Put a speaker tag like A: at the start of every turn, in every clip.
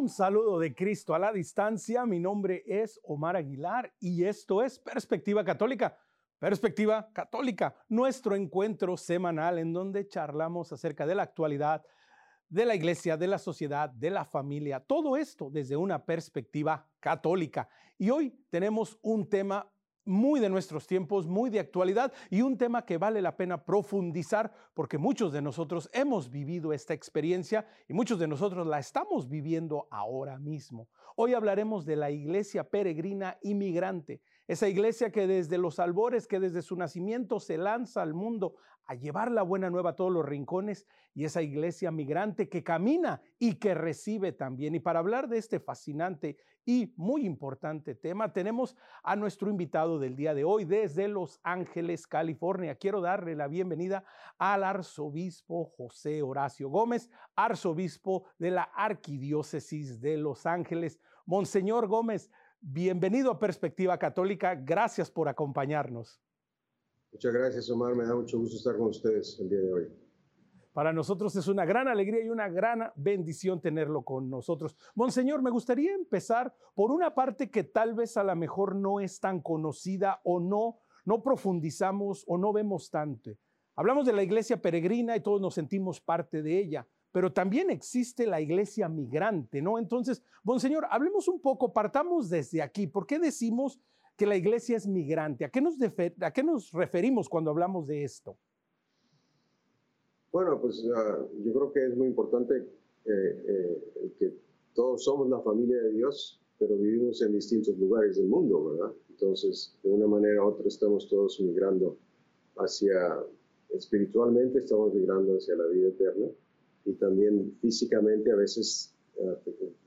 A: Un saludo de Cristo a la distancia, mi nombre es Omar Aguilar y esto es Perspectiva Católica. Perspectiva Católica, nuestro encuentro semanal en donde charlamos acerca de la actualidad de la iglesia, de la sociedad, de la familia, todo esto desde una perspectiva católica. Y hoy tenemos un tema muy de nuestros tiempos, muy de actualidad y un tema que vale la pena profundizar porque muchos de nosotros hemos vivido esta experiencia y muchos de nosotros la estamos viviendo ahora mismo. Hoy hablaremos de la iglesia peregrina inmigrante, esa iglesia que desde los albores, que desde su nacimiento se lanza al mundo a llevar la buena nueva a todos los rincones y esa iglesia migrante que camina y que recibe también. Y para hablar de este fascinante y muy importante tema, tenemos a nuestro invitado del día de hoy desde Los Ángeles, California. Quiero darle la bienvenida al arzobispo José Horacio Gómez, arzobispo de la Arquidiócesis de Los Ángeles. Monseñor Gómez, bienvenido a Perspectiva Católica. Gracias por acompañarnos.
B: Muchas gracias, Omar. Me da mucho gusto estar con ustedes el día de hoy.
A: Para nosotros es una gran alegría y una gran bendición tenerlo con nosotros. Monseñor, me gustaría empezar por una parte que tal vez a lo mejor no es tan conocida o no, no profundizamos o no vemos tanto. Hablamos de la iglesia peregrina y todos nos sentimos parte de ella, pero también existe la iglesia migrante, ¿no? Entonces, Monseñor, hablemos un poco, partamos desde aquí. ¿Por qué decimos que la iglesia es migrante. ¿A qué nos, a qué nos referimos cuando hablamos de esto?
B: Bueno, pues uh, yo creo que es muy importante eh, eh, que todos somos la familia de Dios, pero vivimos en distintos lugares del mundo, ¿verdad? Entonces, de una manera u otra estamos todos migrando hacia, espiritualmente estamos migrando hacia la vida eterna y también físicamente a veces uh,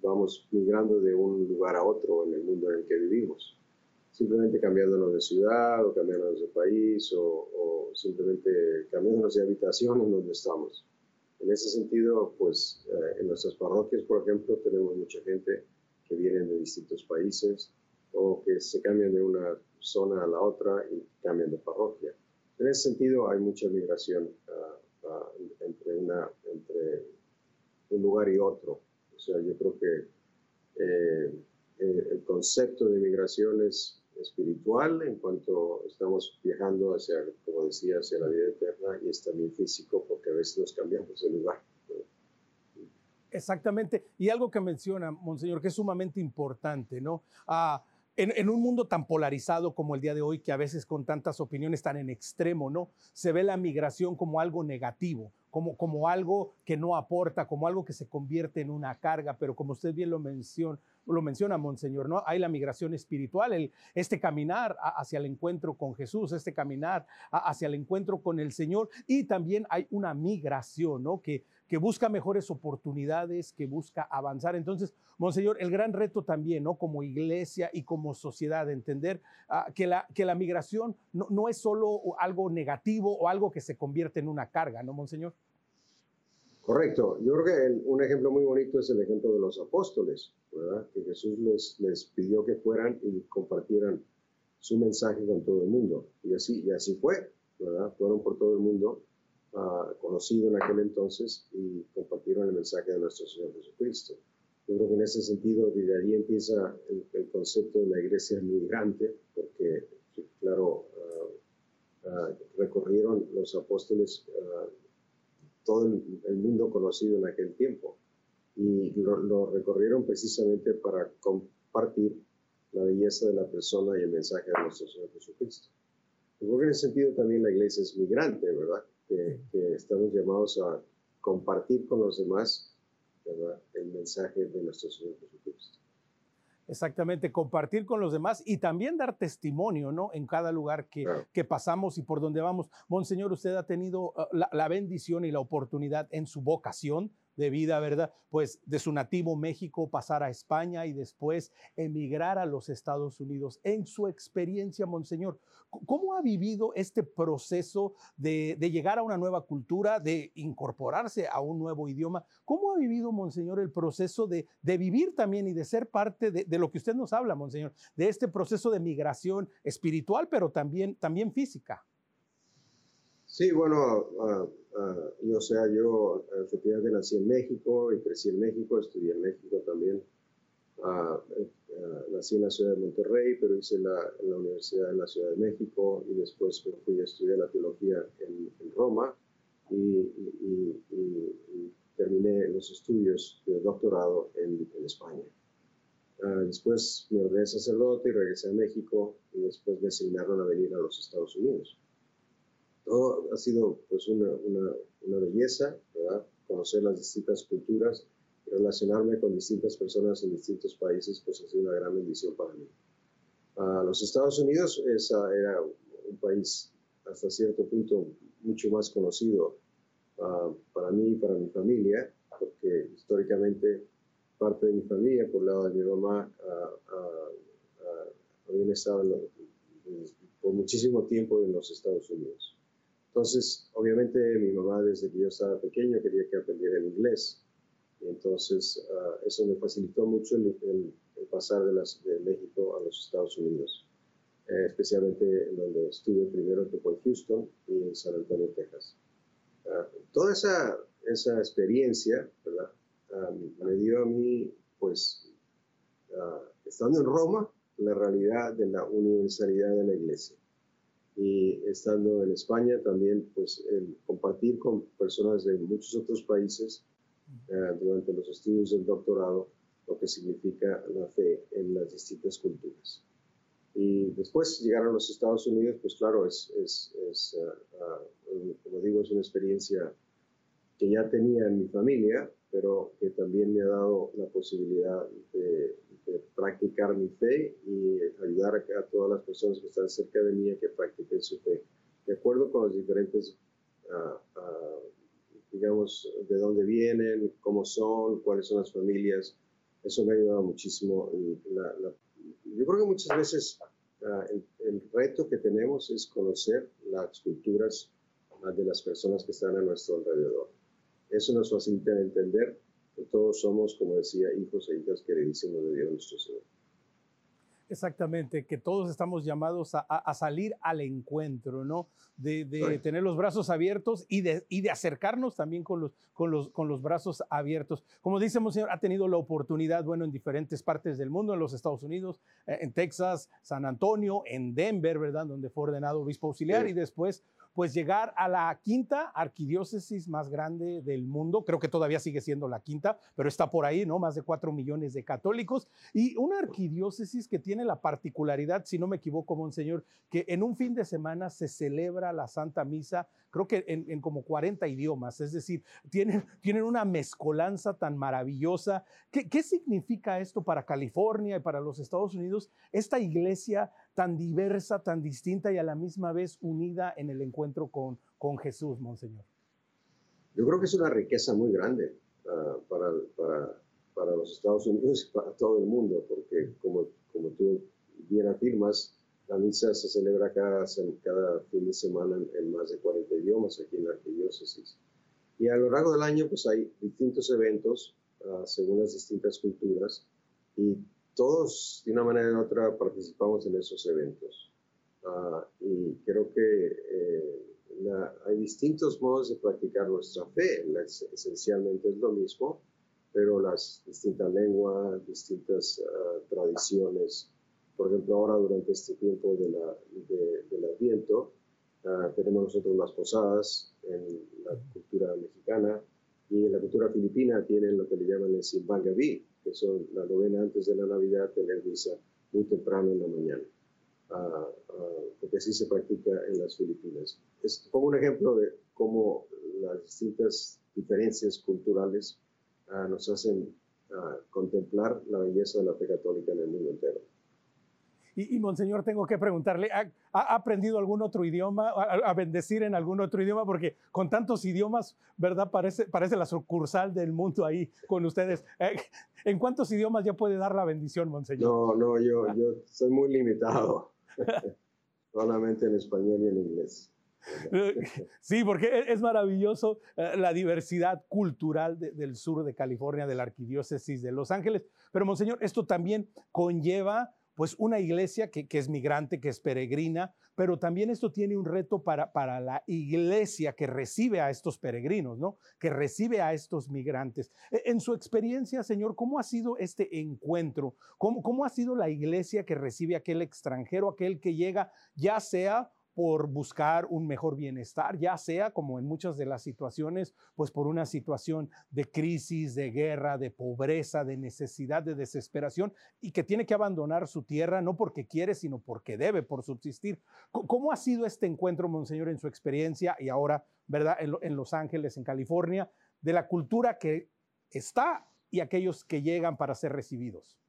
B: vamos migrando de un lugar a otro en el mundo en el que vivimos simplemente cambiándonos de ciudad o cambiándonos de país o, simplemente cambiándonos de habitación en donde estamos. En ese sentido, pues eh, en nuestras parroquias, por ejemplo, tenemos mucha gente que viene de distintos países o que se cambian de una zona a la otra y cambian de parroquia. En ese sentido, hay mucha migración ah, ah, entre, una, entre un lugar y otro. O sea, yo creo que eh, eh, el concepto de migración es espiritual en cuanto estamos viajando hacia, como decía, hacia la vida eterna y es también físico porque a veces nos cambiamos de lugar.
A: Exactamente. Y algo que menciona, Monseñor, que es sumamente importante, ¿no? Ah, en, en, un mundo tan polarizado como el día de hoy, que a veces con tantas opiniones tan en extremo, ¿no? Se ve la migración como algo negativo, como, como algo que no aporta, como algo que se convierte en una carga, pero como usted bien lo menciona, lo menciona Monseñor, ¿no? Hay la migración espiritual, el, este caminar hacia el encuentro con Jesús, este caminar hacia el encuentro con el Señor y también hay una migración, ¿no? Que, que busca mejores oportunidades, que busca avanzar. Entonces, Monseñor, el gran reto también, ¿no? Como iglesia y como sociedad, entender ah, que, la, que la migración no, no es solo algo negativo o algo que se convierte en una carga, ¿no, Monseñor?
B: Correcto. Yo creo que un ejemplo muy bonito es el ejemplo de los apóstoles, ¿verdad? Que Jesús les, les pidió que fueran y compartieran su mensaje con todo el mundo. Y así, y así fue, ¿verdad? Fueron por todo el mundo, uh, conocido en aquel entonces, y compartieron el mensaje de nuestro Señor Jesucristo. Yo creo que en ese sentido, desde ahí empieza el, concepto de la iglesia migrante, porque, claro, uh, uh, recorrieron los apóstoles todo el, mundo conocido en aquel tiempo. Y lo, recorrieron precisamente para compartir la belleza de la persona y el mensaje de nuestro Señor Jesucristo. Yo creo que en ese sentido también la iglesia es migrante, ¿verdad? Que, estamos llamados a compartir con los demás el mensaje de nuestro Señor Jesucristo.
A: Exactamente, compartir con los demás y también dar testimonio, ¿no? En cada lugar que, que pasamos y por donde vamos. Monseñor, usted ha tenido uh, la, la, bendición y la oportunidad en su vocación de vida, ¿verdad? Pues de su nativo México pasar a España y después emigrar a los Estados Unidos. En su experiencia, Monseñor, ¿cómo ha vivido este proceso de, llegar a una nueva cultura, de incorporarse a un nuevo idioma? ¿Cómo ha vivido, Monseñor, el proceso de, vivir también y de ser parte de, lo que usted nos habla, Monseñor, de este proceso de migración espiritual, pero también, también física?
B: Sí, bueno, uh, uh, yo o sea, yo efectivamente nací en México y crecí en México, estudié en México también. Uh, nací en la ciudad de Monterrey, pero hice la, la, universidad en la Ciudad de México y después fui a estudiar la teología en, en Roma y, y, y, terminé los estudios de doctorado en, en España. Uh, después me ordené sacerdote y regresé a México y después me asignaron a venir a los Estados Unidos. Todo ha sido pues una, una, una belleza, ¿verdad? Conocer las distintas culturas relacionarme con distintas personas en distintos países, pues ha sido una gran bendición para mí. Uh, los Estados Unidos esa era un país hasta cierto punto mucho más conocido uh, para mí y para mi familia, porque históricamente parte de mi familia, por el lado de mi mamá, uh, habían estado por muchísimo tiempo en los Estados Unidos. Entonces, obviamente mi mamá desde que yo estaba pequeño quería que aprendiera el inglés. Entonces, uh, eso me facilitó mucho el, pasar de, México a los Estados Unidos, eh, especialmente en donde estuve primero en Houston y en San Antonio, Texas. Uh, toda esa, esa experiencia. Um, me dio a mí, pues, estando en Roma, la realidad de la universalidad de la iglesia. Y estando en España también, pues, el compartir con personas de muchos otros países eh, durante los estudios del doctorado lo que significa la fe en las distintas culturas. Y después llegar a los Estados Unidos, pues claro, es, es, es uh, uh, como digo, es una experiencia que ya tenía en mi familia, pero que también me ha dado la posibilidad de, de practicar mi fe y ayudar a, todas las personas que están cerca de mí a que practiquen su fe, de acuerdo con los diferentes uh, digamos, de dónde vienen, cómo son, cuáles son las familias. Eso me ha ayudado muchísimo. La, la, yo creo que muchas veces uh, el, el, reto que tenemos es conocer las culturas uh, de las personas que están a nuestro alrededor. Eso nos facilita entender que todos somos, como decía, hijos e hijas queridísimos de Dios nuestro Señor.
A: Exactamente, que todos estamos llamados a, a salir al encuentro, ¿no? De, de tener los brazos abiertos y de, y de acercarnos también con los, con, los, con los brazos abiertos. Como dice Monseñor, ha tenido la oportunidad, bueno, en diferentes partes del mundo, en los Estados Unidos, eh, en Texas, San Antonio, en Denver, ¿verdad? Donde fue ordenado obispo auxiliar sí. y después pues llegar a la quinta arquidiócesis más grande del mundo. Creo que todavía sigue siendo la quinta, pero está por ahí, ¿no? Más de cuatro millones de católicos. Y una arquidiócesis que tiene la particularidad, si no me equivoco, Monseñor, que en un fin de semana se celebra la Santa Misa, creo que en, como 40 idiomas. Es decir, tienen, tienen una mezcolanza tan maravillosa. ¿Qué, ¿Qué significa esto para California y para los Estados Unidos? Esta iglesia tan diversa, tan distinta y a la misma vez unida en el encuentro con, con Jesús, Monseñor?
B: Yo creo que es una riqueza muy grande uh, para, para, para, los Estados Unidos y para todo el mundo, porque como, como tú bien afirmas, la misa se celebra cada, cada fin de semana en, en, más de 40 idiomas aquí en la arquidiócesis. Y a lo largo del año pues hay distintos eventos uh, según las distintas culturas y todos, de una manera u otra, participamos en esos eventos. Uh, y creo que eh, hay distintos modos de practicar nuestra fe. Esencialmente es lo mismo, pero las distintas lenguas, distintas uh, tradiciones. Por ejemplo, ahora durante este tiempo del Adviento, uh, tenemos nosotros las posadas en la cultura mexicana y en la cultura filipina tienen lo que le llaman el Simbangaví, que son la novena antes de la Navidad, tener misa muy temprano en la mañana, porque así se practica en las Filipinas. Es como un ejemplo de cómo las distintas diferencias culturales uh, nos hacen contemplar la belleza de la fe católica en el mundo entero.
A: Y, y, Monseñor, tengo que preguntarle, ¿ha, ¿ha, aprendido algún otro idioma, a, a, bendecir en algún otro idioma? Porque con tantos idiomas, ¿verdad? Parece, parece la sucursal del mundo ahí con ustedes. Eh, ¿En cuántos idiomas ya puede dar la bendición, Monseñor?
B: No, no, yo, yo soy muy limitado. Solamente en español y en inglés.
A: Sí, porque es maravilloso eh, la diversidad cultural de, del sur de California, de la arquidiócesis de Los Ángeles. Pero, Monseñor, esto también conlleva pues una iglesia que, es migrante, que es peregrina, pero también esto tiene un reto para, para la iglesia que recibe a estos peregrinos, ¿no? Que recibe a estos migrantes. E, en su experiencia, Señor, ¿cómo ha sido este encuentro? ¿Cómo, cómo ha sido la iglesia que recibe a aquel extranjero, aquel que llega, ya sea por buscar un mejor bienestar, ya sea como en muchas de las situaciones, pues por una situación de crisis, de guerra, de pobreza, de necesidad, de desesperación, y que tiene que abandonar su tierra no porque quiere, sino porque debe, por subsistir. ¿Cómo ha sido este encuentro, Monseñor, en su experiencia y ahora, verdad, en, Los Ángeles, en California, de la cultura que está y aquellos que llegan para ser recibidos?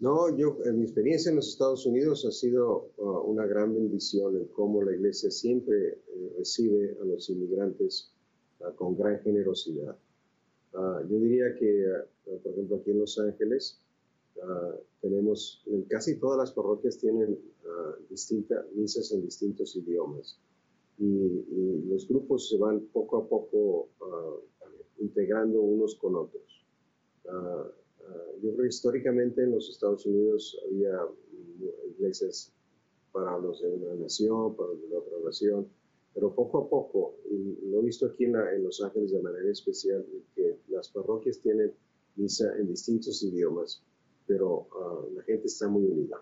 B: No, yo, en mi experiencia en los Estados Unidos ha sido uh, una gran bendición en cómo la iglesia siempre eh, recibe a los inmigrantes uh, con gran generosidad. Uh, yo diría que, por ejemplo, aquí en Los Ángeles, tenemos, en casi todas las parroquias tienen distintas misas en distintos idiomas. Y, los grupos se van poco a poco integrando unos con otros yo creo que históricamente en los Estados Unidos había iglesias para los de una nación, para los de otra nación, pero poco a poco, y lo he visto aquí en, Los Ángeles de manera especial, que las parroquias tienen misa en distintos idiomas, pero ah, la gente está muy unida.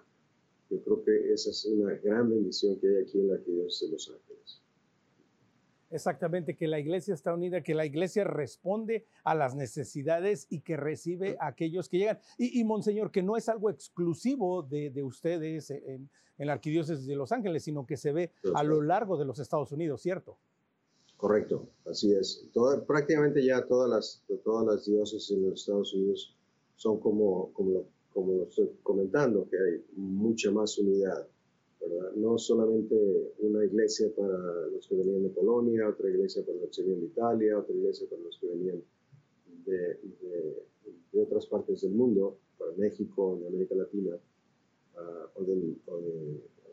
B: Yo creo que esa es una gran bendición que hay aquí en la Arquidiócesis de Los Ángeles.
A: Exactamente, que la iglesia está unida, que la iglesia responde a las necesidades y que recibe a aquellos que llegan. Y, Monseñor, que no es algo exclusivo de, ustedes en, la arquidiócesis de Los Ángeles, sino que se ve a lo largo de los Estados Unidos, ¿cierto?
B: Correcto, así es. prácticamente ya todas las, todas las diócesis en los Estados Unidos son como, como, como lo estoy comentando, que hay mucha más unidad no solamente una iglesia para los que venían de Polonia, otra iglesia para los que venían de Italia, otra iglesia para los que venían de, otras partes del mundo, para México, de América Latina, ah, o, de,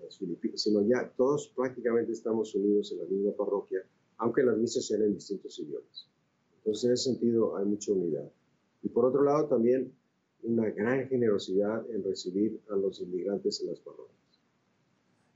B: las Filipinas, sino ya todos prácticamente estamos unidos en la misma parroquia, aunque las misas sean en distintos idiomas. Entonces, en ese sentido, hay mucha unidad. Y por otro lado, también una gran generosidad en recibir a los inmigrantes en las parroquias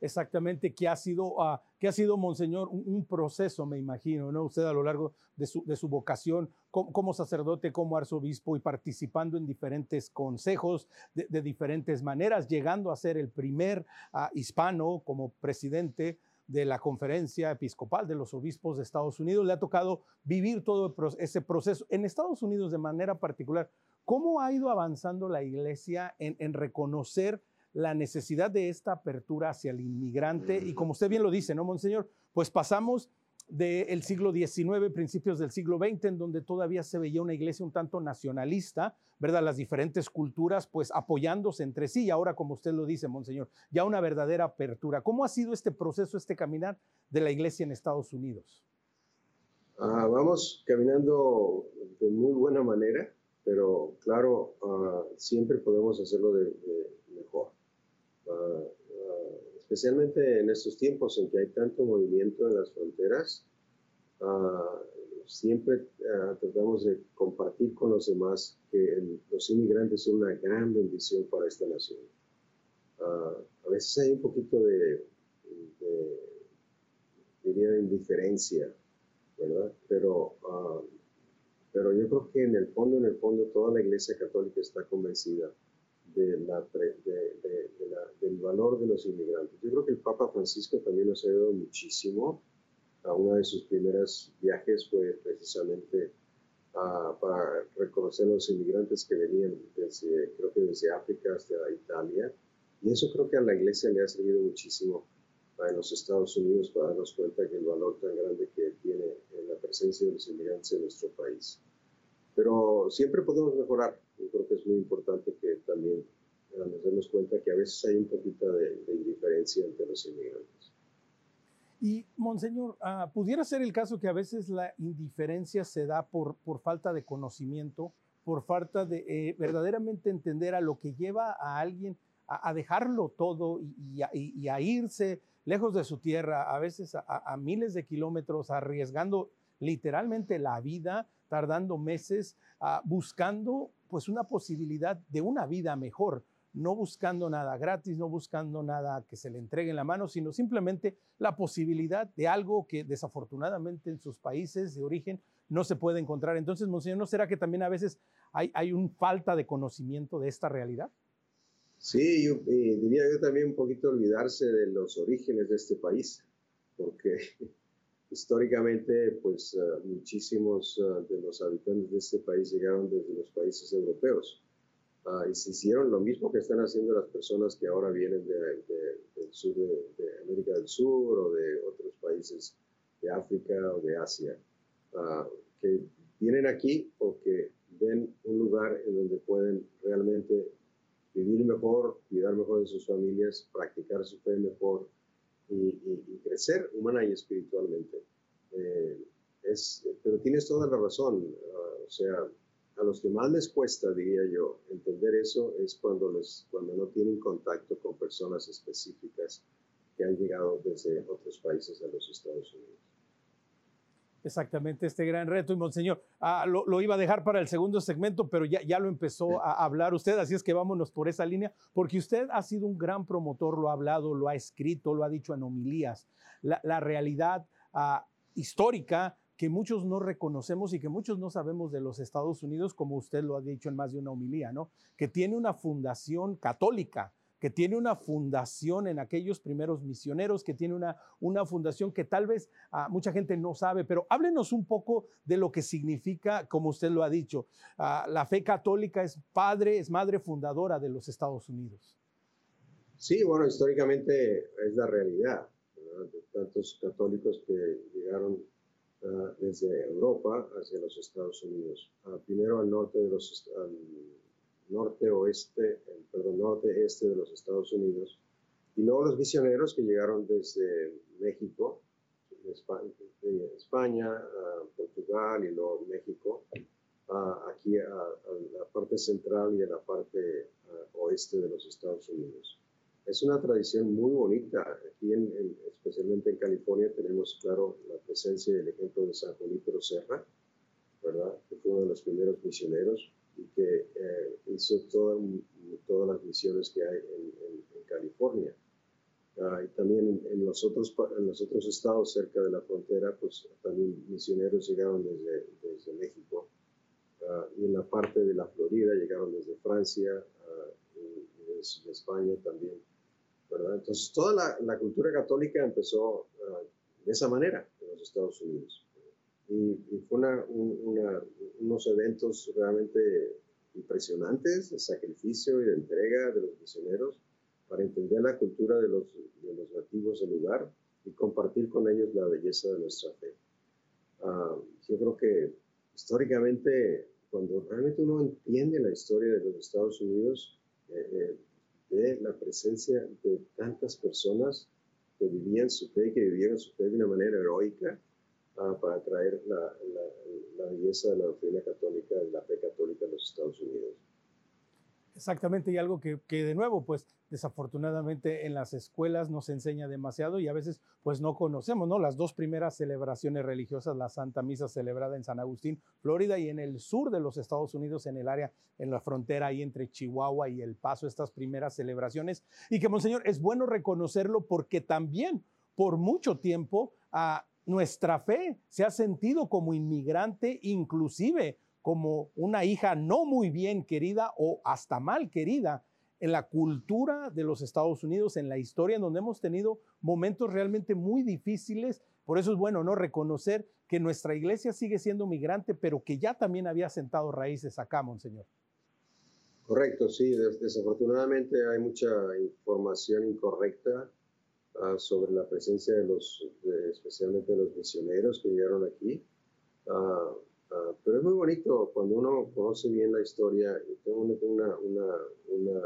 A: exactamente qué ha sido, uh, ha sido Monseñor, un, proceso, me imagino, ¿no? Usted a lo largo de su, de su vocación como, sacerdote, como arzobispo y participando en diferentes consejos de, diferentes maneras, llegando a ser el primer ah, hispano como presidente de la conferencia episcopal de los obispos de Estados Unidos. Le ha tocado vivir todo ese proceso. En Estados Unidos de manera particular, ¿cómo ha ido avanzando la iglesia en, en reconocer la necesidad de esta apertura hacia el inmigrante. Y como usted bien lo dice, ¿no, Monseñor? Pues pasamos del siglo XIX, principios del siglo XX, en donde todavía se veía una iglesia un tanto nacionalista, ¿verdad? Las diferentes culturas, pues apoyándose entre sí, y ahora, como usted lo dice, Monseñor, ya una verdadera apertura. ¿Cómo ha sido este proceso, este caminar de la iglesia en Estados Unidos?
B: Ah, vamos caminando de muy buena manera, pero claro, ah, siempre podemos hacerlo de mejor. Ah, ah, especialmente en estos tiempos en que hay tanto movimiento en las fronteras, ah, siempre tratamos de compartir con los demás que los inmigrantes son una gran bendición para esta nación. a veces hay un poquito de, diría, de indiferencia, ¿verdad? Pero, pero yo creo que en el fondo, en el fondo, toda la Iglesia Católica está convencida de la, del valor de los inmigrantes. Yo creo que el Papa Francisco también nos ha ayudado muchísimo. A una de sus primeras viajes fue precisamente para reconocer a los inmigrantes que venían desde, creo que desde África hasta Italia. Y eso creo que a la iglesia le ha servido muchísimo en los Estados Unidos para darnos cuenta que el valor tan grande que tiene la presencia de los inmigrantes en nuestro país. Pero siempre podemos mejorar. Yo creo que es muy importante que también nos demos cuenta que a veces hay un poquito de, indiferencia entre los inmigrantes.
A: Y, Monseñor, ah, ¿pudiera ser el caso que a veces la indiferencia se da por, por falta de conocimiento, por falta de eh, verdaderamente entender a lo que lleva a alguien a, dejarlo todo y, a, irse lejos de su tierra, a veces a miles de kilómetros, arriesgando literalmente la vida, tardando meses, ah, buscando pues una posibilidad de una vida mejor. no buscando nada gratis, no buscando nada que se le entregue en la mano, sino simplemente la posibilidad de algo que desafortunadamente en sus países de origen no se puede encontrar. Entonces, Monseñor, ¿no será que también a veces hay, hay una falta de conocimiento de esta realidad?
B: Sí, yo eh, diría yo también un poquito olvidarse de los orígenes de este país, porque históricamente, pues uh, muchísimos uh, de los habitantes de este país llegaron desde los países europeos. Uh, y se hicieron lo mismo que están haciendo las personas que ahora vienen de, de, del sur de, de, América del Sur o de otros países de África o de Asia, que vienen aquí porque ven un lugar en donde pueden realmente vivir mejor, cuidar mejor de sus familias, practicar su fe mejor y, crecer humana y espiritualmente. Eh, es, pero tienes toda la razón, uh, o sea, a los que más les cuesta, diría yo, entender eso es cuando, les, cuando no tienen contacto con personas específicas que han llegado desde otros países a los Estados Unidos
A: exactamente este gran reto. Y Monseñor, ah, lo, iba a dejar para el segundo segmento, pero ya, ya lo empezó a hablar usted, así es que vámonos por esa línea, porque usted ha sido un gran promotor, lo ha hablado, lo ha escrito, lo ha dicho en homilías. La, realidad ah, histórica que muchos no reconocemos y que muchos no sabemos de los Estados Unidos, como usted lo ha dicho en más de una homilía, ¿no? Que tiene una fundación católica, que tiene una fundación en aquellos primeros misioneros, que tiene una, una fundación que tal vez ah, mucha gente no sabe, pero háblenos un poco de lo que significa, como usted lo ha dicho, ah, la fe católica es padre, es madre fundadora de los Estados Unidos.
B: Sí, bueno, históricamente es la realidad de tantos católicos que llegaron ah, desde Europa hacia los Estados Unidos. primero al norte de los Estados norte-oeste, perdón, norte-este de los Estados Unidos. Y luego los misioneros que llegaron desde México, España, Portugal y luego México, aquí a, la parte central y a la parte oeste de los Estados Unidos. Es una tradición muy bonita. Aquí, en, especialmente en California, tenemos, claro, la presencia y el ejemplo de San Junípero Serra, ¿verdad? que fue uno de los primeros misioneros y que eh, hizo todas las misiones que hay en, California. Ah, y también en, los otros, en los otros estados cerca de la frontera, pues también misioneros llegaron desde, desde México. Ah, y en la parte de la Florida llegaron desde Francia ah, y, desde España también. ¿verdad? Entonces, toda la, la cultura católica empezó de esa manera en los Estados Unidos y, fue una, unos eventos realmente impresionantes de sacrificio y de entrega de los misioneros para entender la cultura de los, de los nativos del lugar y compartir con ellos la belleza de nuestra fe. Ah, yo creo que históricamente, cuando realmente uno entiende la historia de los Estados Unidos, eh, eh, ve la presencia de tantas personas que vivían su fe, que vivieron su fe de una manera heroica, para traer la, la, belleza de la doctrina católica, la fe católica en los Estados Unidos.
A: Exactamente, y algo que, que, de nuevo, pues desafortunadamente en las escuelas no se enseña demasiado y a veces pues no conocemos, ¿no? Las dos primeras celebraciones religiosas, la Santa Misa celebrada en San Agustín, Florida y en el sur de los Estados Unidos, en el área, en la frontera ahí entre Chihuahua y El Paso, estas primeras celebraciones. Y que, Monseñor, es bueno reconocerlo porque también por mucho tiempo a nuestra fe se ha sentido como inmigrante, inclusive como una hija no muy bien querida o hasta mal querida en la cultura de los Estados Unidos, en la historia, en donde hemos tenido momentos realmente muy difíciles. Por eso es bueno no reconocer que nuestra iglesia sigue siendo migrante, pero que ya también había sentado raíces acá, Monseñor.
B: Correcto, sí. Desafortunadamente hay mucha información incorrecta Ah, sobre la presencia de los, especialmente de los misioneros que llegaron aquí. Ah, ah, pero es muy bonito cuando uno conoce bien la historia. Y tengo una, una, una,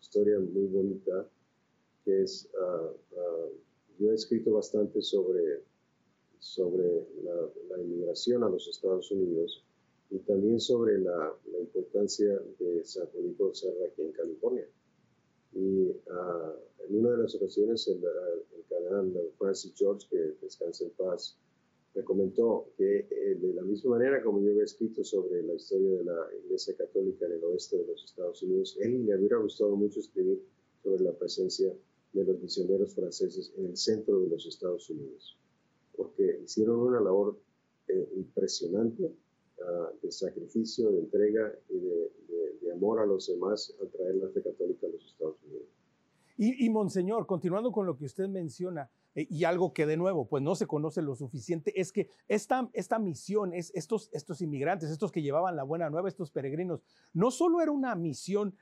B: historia muy bonita que es, yo he escrito bastante sobre, sobre la, inmigración a los Estados Unidos y también sobre la, la importancia de San Felipe Serra aquí en California. Y en una de las ocasiones el, el canal Francis George, que descansa en paz, me comentó que eh, de la misma manera como yo había escrito sobre la historia de la Iglesia Católica en el oeste de los Estados Unidos, él le hubiera gustado mucho escribir sobre la presencia de los misioneros franceses en el centro de los Estados Unidos, porque hicieron una labor eh, impresionante de sacrificio, de entrega y de, amor a los demás al traer la fe católica a los Estados Unidos.
A: Y, y Monseñor, continuando con lo que usted menciona, eh, y algo que de nuevo, pues no se conoce lo suficiente, es que esta, esta misión, es, estos, estos inmigrantes, estos que llevaban la buena nueva, estos peregrinos, no solo era una misión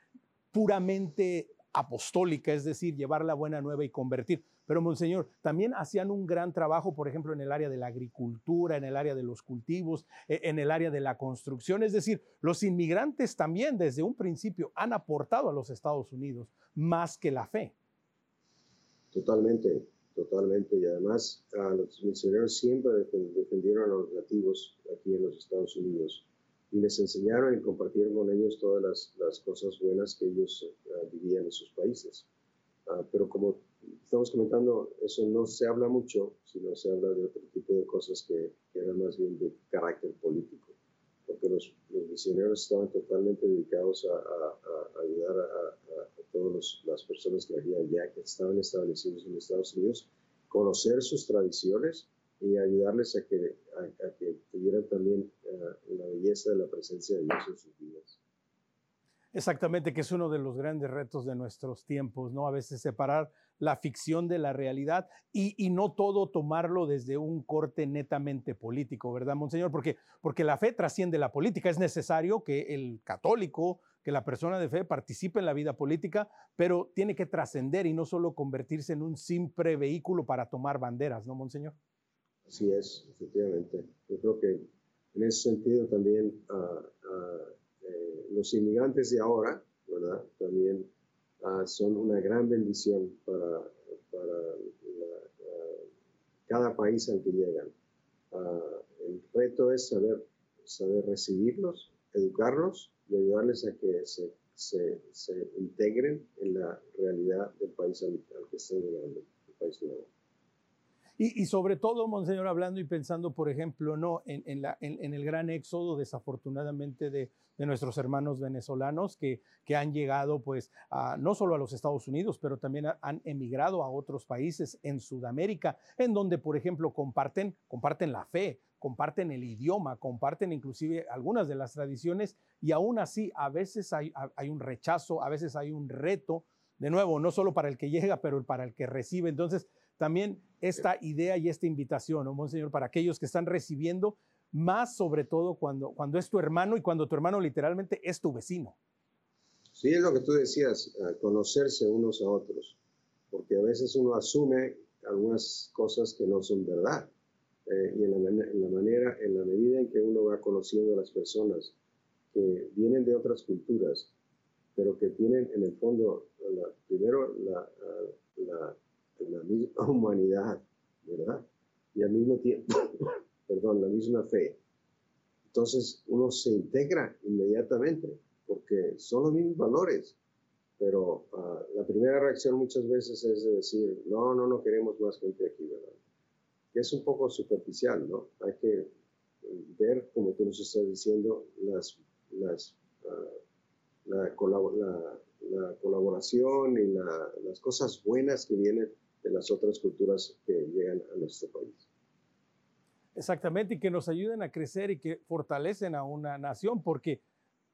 A: puramente apostólica, es decir, llevar la buena nueva y convertir. Pero, Monseñor, también hacían un gran trabajo, por ejemplo, en el área de la agricultura, en el área de los cultivos, e, en el área de la construcción. Es decir, los inmigrantes también desde un principio han aportado a los Estados Unidos más que la fe.
B: Totalmente totalmente. Y además, a los misioneros siempre defendieron a los nativos aquí en los Estados Unidos y les enseñaron y compartieron con ellos todas las, las cosas buenas que ellos uh, vivían en sus países. Uh, pero como estamos comentando, eso no se habla mucho, sino se habla de otro tipo de cosas que, eran más bien de carácter político, porque los, misioneros estaban totalmente dedicados a, a, ayudar a, todas las personas que habían ya que estaban establecidos en Estados Unidos, conocer sus tradiciones y ayudarles a que, a, que tuvieran también uh, la belleza de la presencia de Dios en sus vidas.
A: Exactamente, que es uno de los grandes retos de nuestros tiempos, ¿no? A veces separar la ficción de la realidad y, y, no todo tomarlo desde un corte netamente político, ¿verdad, Monseñor? Porque, porque la fe trasciende la política. Es necesario que el católico, que la persona de fe participe en la vida política, pero tiene que trascender y no solo convertirse en un simple vehículo para tomar banderas, ¿no, Monseñor?
B: Así es, efectivamente. Yo creo que en ese sentido también uh, uh, los inmigrantes de ahora, ¿verdad? También uh, son una gran bendición para, para la, cada país al que llegan. el reto es saber, saber recibirlos, educarlos y ayudarles a que se, se integren en la realidad del país al, que están llegando, el país nuevo.
A: Y, sobre todo, Monseñor, hablando y pensando, por ejemplo, no en, el gran éxodo, desafortunadamente, de, nuestros hermanos venezolanos que, han llegado, pues, no solo a los Estados Unidos, pero también han emigrado a otros países en Sudamérica, en donde, por ejemplo, comparten, comparten la fe, comparten el idioma, comparten inclusive algunas de las tradiciones y aún así a veces hay, un rechazo, a veces hay un reto, de nuevo, no solo para el que llega, pero para el que recibe. Entonces, también esta idea y esta invitación, ¿no, Monseñor, para aquellos que están recibiendo, más sobre todo cuando, cuando es tu hermano y cuando tu hermano literalmente es tu vecino.
B: Sí, es lo que tú decías, conocerse unos a otros, porque a veces uno asume algunas cosas que no son verdad. Eh, y en la, en la, manera, en la medida en que uno va conociendo a las personas que vienen de otras culturas, pero que tienen en el fondo, primero, la, la, la, misma humanidad, ¿verdad? Y al mismo tiempo, perdón, la misma fe. Entonces uno se integra inmediatamente, porque son los mismos valores, pero uh, la primera reacción muchas veces es de decir, no, no, no queremos más gente aquí, ¿verdad? que es un poco superficial, ¿no? Hay que eh, ver, como tú nos estás diciendo, las, las, uh, la, la, la, colaboración y las cosas buenas que vienen de las otras culturas que llegan a nuestro país.
A: Exactamente, y que nos ayuden a crecer y que fortalecen a una nación, porque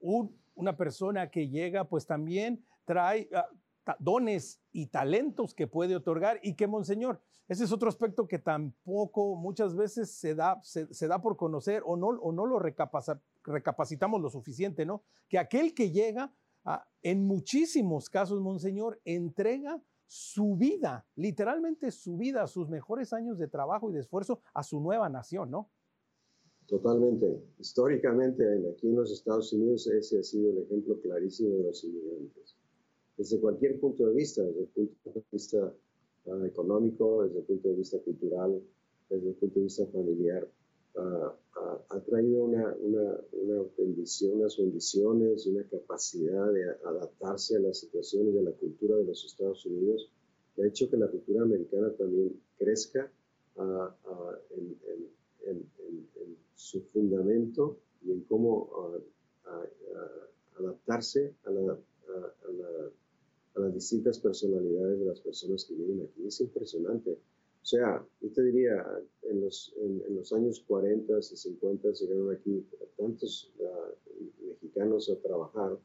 A: un, una persona que llega, pues también trae, uh, dones y talentos que puede otorgar y que, Monseñor, ese es otro aspecto que tampoco muchas veces se da, se, da por conocer o no, o no lo recapacitamos lo suficiente, ¿no? Que aquel que llega, en muchísimos casos, Monseñor, entrega su vida, literalmente su vida, sus mejores años de trabajo y de esfuerzo a su nueva nación, ¿no?
B: Totalmente. Históricamente, aquí en los Estados Unidos, ese ha sido el ejemplo clarísimo de los inmigrantes desde cualquier punto de vista, desde el punto de vista uh, económico, desde el punto de vista cultural, desde el punto de vista familiar, uh, uh, ha traído una, una, una, bendición, unas bendiciones, una capacidad de adaptarse a las situaciones y a la cultura de los Estados Unidos, que ha hecho que la cultura americana también crezca en, en, en, su fundamento y en cómo adaptarse a, las distintas personalidades de las personas que viven aquí. Es impresionante. O sea, yo te diría, en los, en, los años 40 y 50 llegaron aquí tantos mexicanos a trabajar,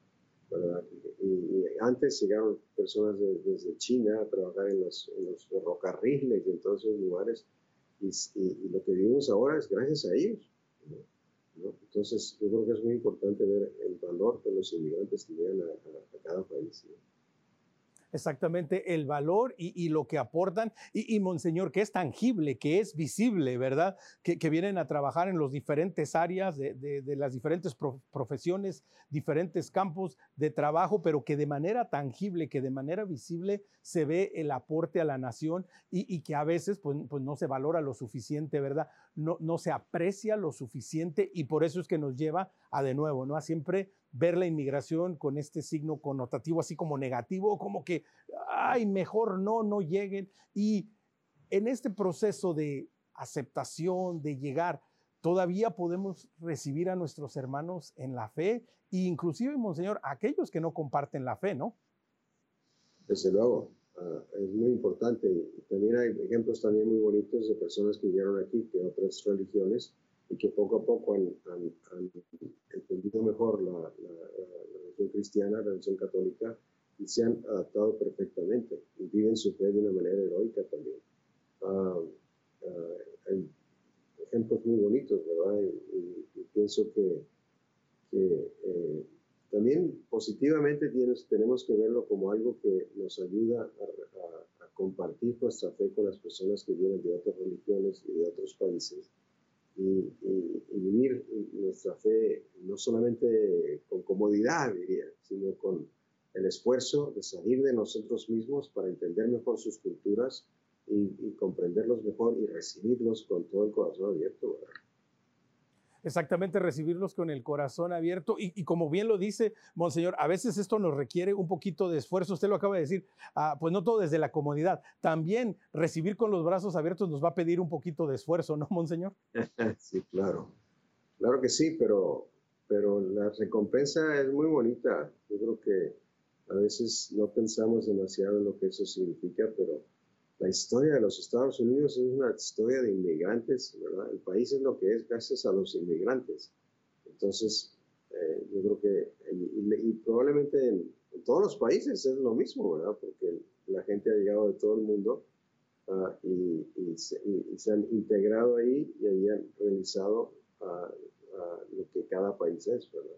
B: Y, antes llegaron personas desde China a trabajar en los, en los ferrocarriles y en todos esos lugares. Y, lo que vivimos ahora es gracias a ellos. Entonces, yo creo que es muy importante ver el valor de los inmigrantes que llegan a, cada país
A: exactamente el valor y, lo que aportan. Y, Monseñor, que es tangible, que es visible, ¿verdad? Que, vienen a trabajar en las diferentes áreas de, las diferentes profesiones, diferentes campos de trabajo, pero que de manera tangible, que de manera visible se ve el aporte a la nación y, que a veces pues, pues, no se valora lo suficiente, ¿verdad? No, no se aprecia lo suficiente y por eso es que nos lleva a de nuevo, ¿no? A siempre ver la inmigración con este signo connotativo, así como negativo, como que, ay, mejor no, no lleguen. Y en este proceso de aceptación, de llegar, todavía podemos recibir a nuestros hermanos en la fe e inclusive, Monseñor, aquellos que no comparten la fe, ¿no?
B: Desde luego, ah, es muy importante. También hay ejemplos también muy bonitos de personas que llegaron aquí de otras religiones y que poco a poco han, entendido mejor la, religión cristiana, la religión católica, y se han adaptado perfectamente y viven su fe de una manera heroica también. Ah, ah, hay ejemplos muy bonitos, ¿verdad? Y, pienso que, eh, también positivamente tienes, tenemos que verlo como algo que nos ayuda a, a compartir nuestra fe con las personas que vienen de otras religiones y de otros países y, vivir nuestra fe no solamente con comodidad, diría, sino con el esfuerzo de salir de nosotros mismos para entender mejor sus culturas y, y comprenderlos mejor y recibirlos con todo el corazón abierto. ¿verdad?
A: Exactamente recibirlos con el corazón abierto. Y, como bien lo dice Monseñor, a veces esto nos requiere un poquito de esfuerzo. Usted lo acaba de decir, ah, pues no todo desde la comodidad. También recibir con los brazos abiertos nos va a pedir un poquito de esfuerzo, ¿no, Monseñor?
B: Sí, claro. Claro que sí, pero, pero la recompensa es muy bonita. Yo creo que a veces no pensamos demasiado en lo que eso significa, pero la historia de los Estados Unidos es una historia de inmigrantes, ¿verdad? El país es lo que es gracias a los inmigrantes. Entonces, eh, yo creo que, y, probablemente en, todos los países es lo mismo, ¿verdad? Porque la gente ha llegado de todo el mundo ah, y, se, han integrado ahí y ahí han realizado ah, ah, lo que cada país es, ¿verdad?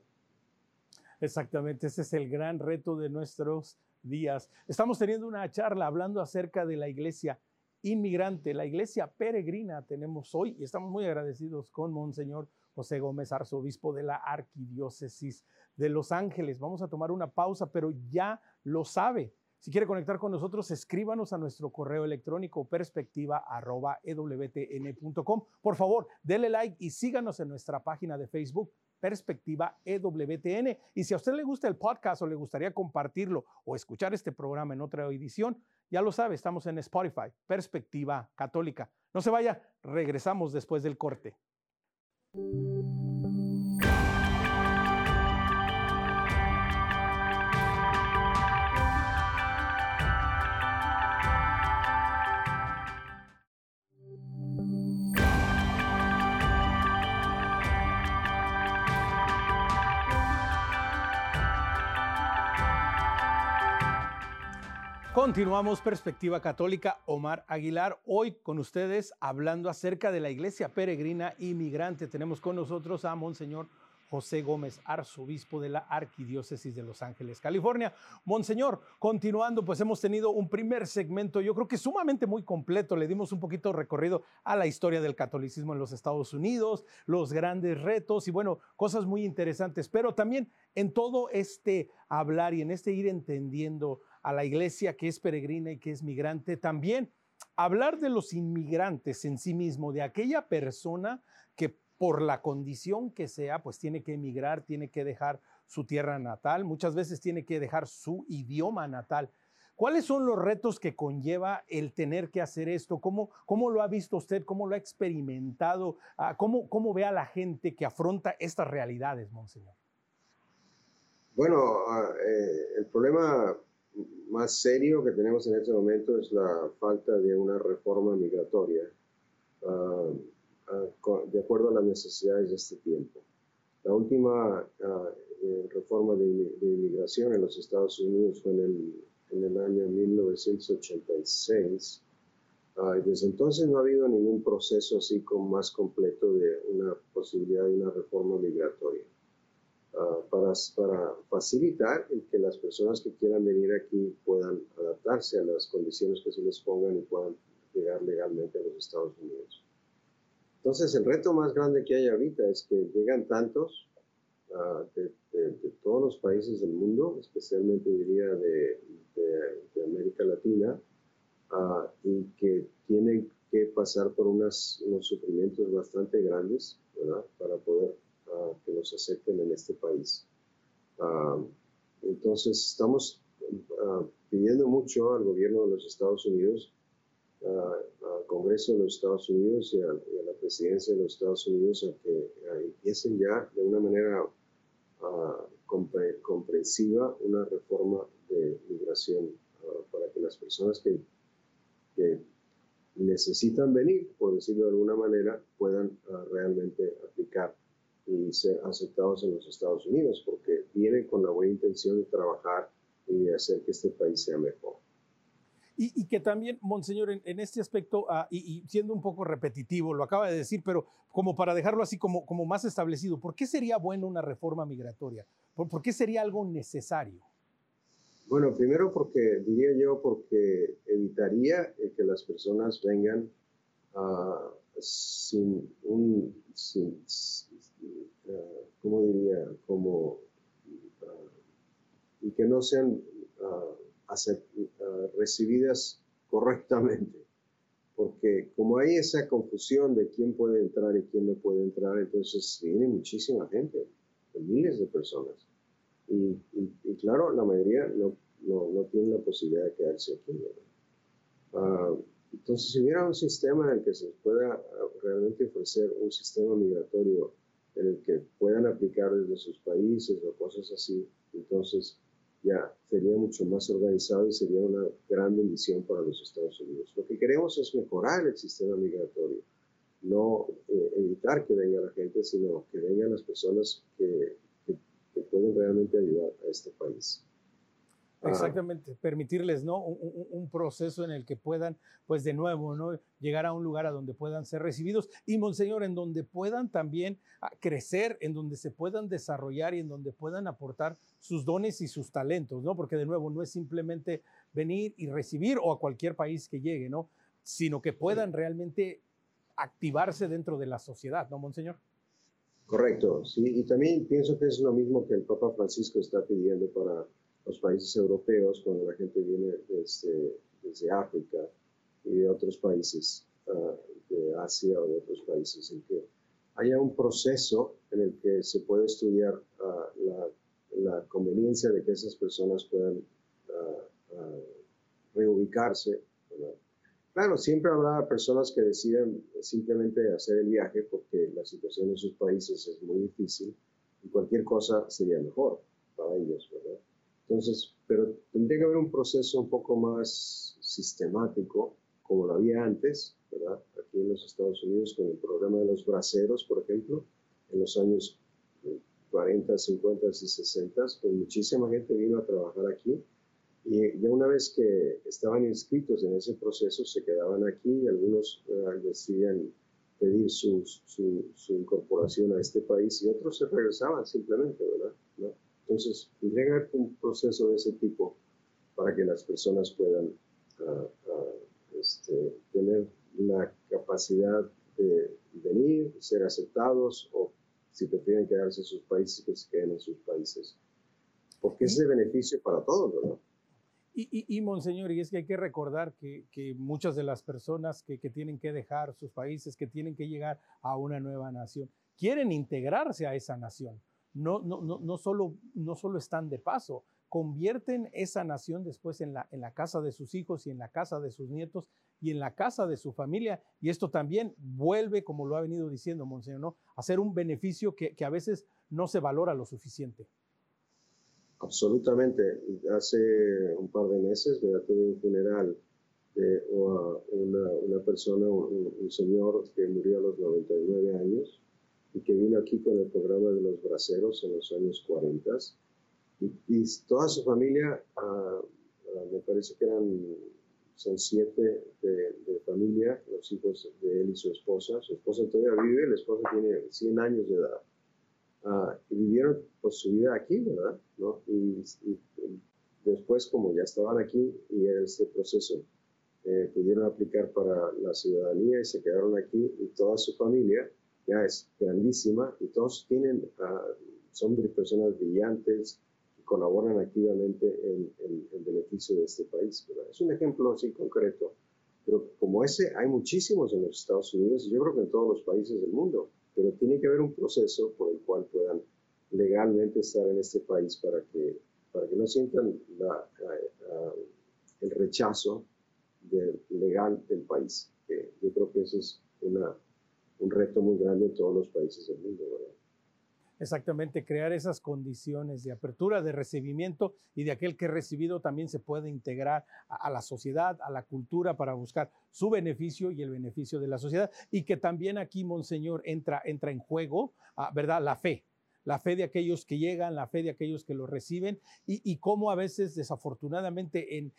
A: Exactamente, ese es el gran reto de nuestros días. Estamos teniendo una charla hablando acerca de la iglesia inmigrante, la iglesia peregrina tenemos hoy y estamos muy agradecidos con Monseñor José Gómez, arzobispo de la Arquidiócesis de Los Ángeles. Vamos a tomar una pausa, pero ya lo sabe. Si quiere conectar con nosotros, escríbanos a nuestro correo electrónico perspectiva.ewtn.com. Por favor, dele like y síganos en nuestra página de Facebook Perspectiva EWTN. Y si a usted le gusta el podcast o le gustaría compartirlo o escuchar este programa en otra edición, ya lo sabe, estamos en Spotify, Perspectiva Católica. No se vaya, regresamos después del corte. Continuamos Perspectiva Católica, Omar Aguilar, hoy con ustedes hablando acerca de la iglesia peregrina inmigrante. Tenemos con nosotros a Monseñor José Gómez, arzobispo de la Arquidiócesis de Los Ángeles, California. Monseñor, continuando, pues hemos tenido un primer segmento, yo creo que sumamente muy completo. Le dimos un poquito recorrido a la historia del catolicismo en los Estados Unidos, los grandes retos y bueno, cosas muy interesantes, pero también en todo este hablar y en este ir entendiendo a la iglesia que es peregrina y que es migrante, también hablar de los inmigrantes en sí mismo, de aquella persona que por la condición que sea, pues tiene que emigrar, tiene que dejar su tierra natal, muchas veces tiene que dejar su idioma natal. ¿Cuáles son los retos que conlleva el tener que hacer esto? ¿Cómo, cómo lo ha visto usted? ¿Cómo lo ha experimentado? Ah, ¿Cómo, ¿Cómo ve a la gente que afronta estas realidades, Monseñor?
B: Bueno, ah, eh, el problema más serio que tenemos en este momento es la falta de una reforma migratoria ah, de acuerdo a las necesidades de este tiempo. La última eh, reforma de, inmigración en los Estados Unidos fue en el, en el año 1986. y desde entonces no ha habido ningún proceso así como más completo de una posibilidad de una reforma migratoria. Uh, para, para, facilitar el que las personas que quieran venir aquí puedan adaptarse a las condiciones que se les pongan y puedan llegar legalmente a los Estados Unidos. Entonces, el reto más grande que hay ahorita es que llegan tantos uh, de, todos los países del mundo, especialmente diría de, de América Latina, uh, y que tienen que pasar por unas, unos sufrimientos bastante grandes ¿verdad? para poder que los acepten en este país. entonces, estamos pidiendo mucho al gobierno de los Estados Unidos, al Congreso de los Estados Unidos y a, la presidencia de los Estados Unidos a que empiecen ya de una manera comprensiva una reforma de migración para que las personas que, que, necesitan venir, por decirlo de alguna manera, puedan realmente aplicar y ser aceptados en los Estados Unidos, porque vienen con la buena intención de trabajar y de hacer que este país sea mejor.
A: Y, que también, Monseñor, en, este aspecto, ah, y, siendo un poco repetitivo, lo acaba de decir, pero como para dejarlo así como, como más establecido, ¿por qué sería bueno una reforma migratoria? ¿Por, qué sería algo necesario?
B: Bueno, primero porque, diría yo, porque evitaría que las personas vengan uh, sin un, sin, uh, ¿cómo diría? Como, uh, y que no sean uh, recibidas correctamente. Porque como hay esa confusión de quién puede entrar y quién no puede entrar, entonces viene muchísima gente, miles de personas. Y, y, claro, la mayoría no, no, no, tiene la posibilidad de quedarse aquí. entonces, si hubiera un sistema en el que se pueda realmente ofrecer un sistema migratorio en el que puedan aplicar desde sus países o cosas así, entonces ya sería mucho más organizado y sería una gran bendición para los Estados Unidos. Lo que queremos es mejorar el sistema migratorio, no eh, evitar que venga la gente, sino que vengan las personas que, que pueden realmente ayudar a este país.
A: Exactamente, permitirles, ¿no? Un, proceso en el que puedan, pues de nuevo, ¿no? Llegar a un lugar a donde puedan ser recibidos y, Monseñor, en donde puedan también ah, crecer, en donde se puedan desarrollar y en donde puedan aportar sus dones y sus talentos, ¿no? Porque de nuevo, no es simplemente venir y recibir o a cualquier país que llegue, ¿no? Sino que puedan realmente activarse dentro de la sociedad, ¿no, Monseñor?
B: Correcto, sí, y también pienso que es lo mismo que el Papa Francisco está pidiendo para los países europeos cuando la gente viene desde, desde África y de otros países uh, de Asia o de otros países, en que haya un proceso en el que se puede estudiar uh, la, la, conveniencia de que esas personas puedan uh, reubicarse. Claro, siempre habrá personas que decidan simplemente hacer el viaje porque la situación en sus países es muy difícil y cualquier cosa sería mejor para ellos, ¿verdad? Entonces, pero tendría que haber un proceso un poco más sistemático, como lo había antes, ¿verdad? Aquí en los Estados Unidos con el programa de los braceros, por ejemplo, en los años 40, 50 y 60, pues muchísima gente vino a trabajar aquí y ya una vez que estaban inscritos en ese proceso se quedaban aquí y algunos decidían pedir su, su, su, incorporación a este país y otros se regresaban simplemente, ¿verdad? ¿No? Entonces, que haber un proceso de ese tipo para que las personas puedan uh, uh, este, tener la capacidad de venir, ser aceptados o si prefieren quedarse en sus países, que se queden en sus países. Porque es de beneficio para todos, ¿verdad?
A: Y, y, y, Monseñor, y es que hay que recordar que, que muchas de las personas que, que, tienen que dejar sus países, que tienen que llegar a una nueva nación, quieren integrarse a esa nación no, no, no, solo, no solo están de paso, convierten esa nación después en la, en la casa de sus hijos y en la casa de sus nietos y en la casa de su familia. Y esto también vuelve, como lo ha venido diciendo Monseñor, a ser un beneficio que, que a veces no se valora lo suficiente.
B: Absolutamente. Hace un par de meses me tuve un funeral de una, una persona, un, señor que murió a los 99 años y que vino aquí con el programa de los braceros en los años 40. Y, y toda su familia, ah, ah, me parece que eran, son siete de, familia, los hijos de él y su esposa. Su esposa todavía vive, la esposa tiene 100 años de edad. Ah, y vivieron pues, su vida aquí, ¿verdad? ¿No? Y, y, después, como ya estaban aquí y era este proceso, eh, pudieron aplicar para la ciudadanía y se quedaron aquí y toda su familia ya es grandísima y todos tienen, uh, son personas brillantes y colaboran activamente en, el beneficio de este país. ¿verdad? Es un ejemplo así concreto, pero como ese hay muchísimos en los Estados Unidos y yo creo que en todos los países del mundo, pero tiene que haber un proceso por el cual puedan legalmente estar en este país para que, para que no sientan la, el rechazo legal del país. yo creo que eso es una, un reto muy grande en todos los países del mundo.
A: Exactamente, crear esas condiciones de apertura, de recibimiento y de aquel que recibido también se puede integrar a, la sociedad, a la cultura para buscar su beneficio y el beneficio de la sociedad. Y que también aquí, Monseñor, entra, entra en juego, ah, ¿verdad? La fe, la fe de aquellos que llegan, la fe de aquellos que lo reciben y, y cómo a veces desafortunadamente en,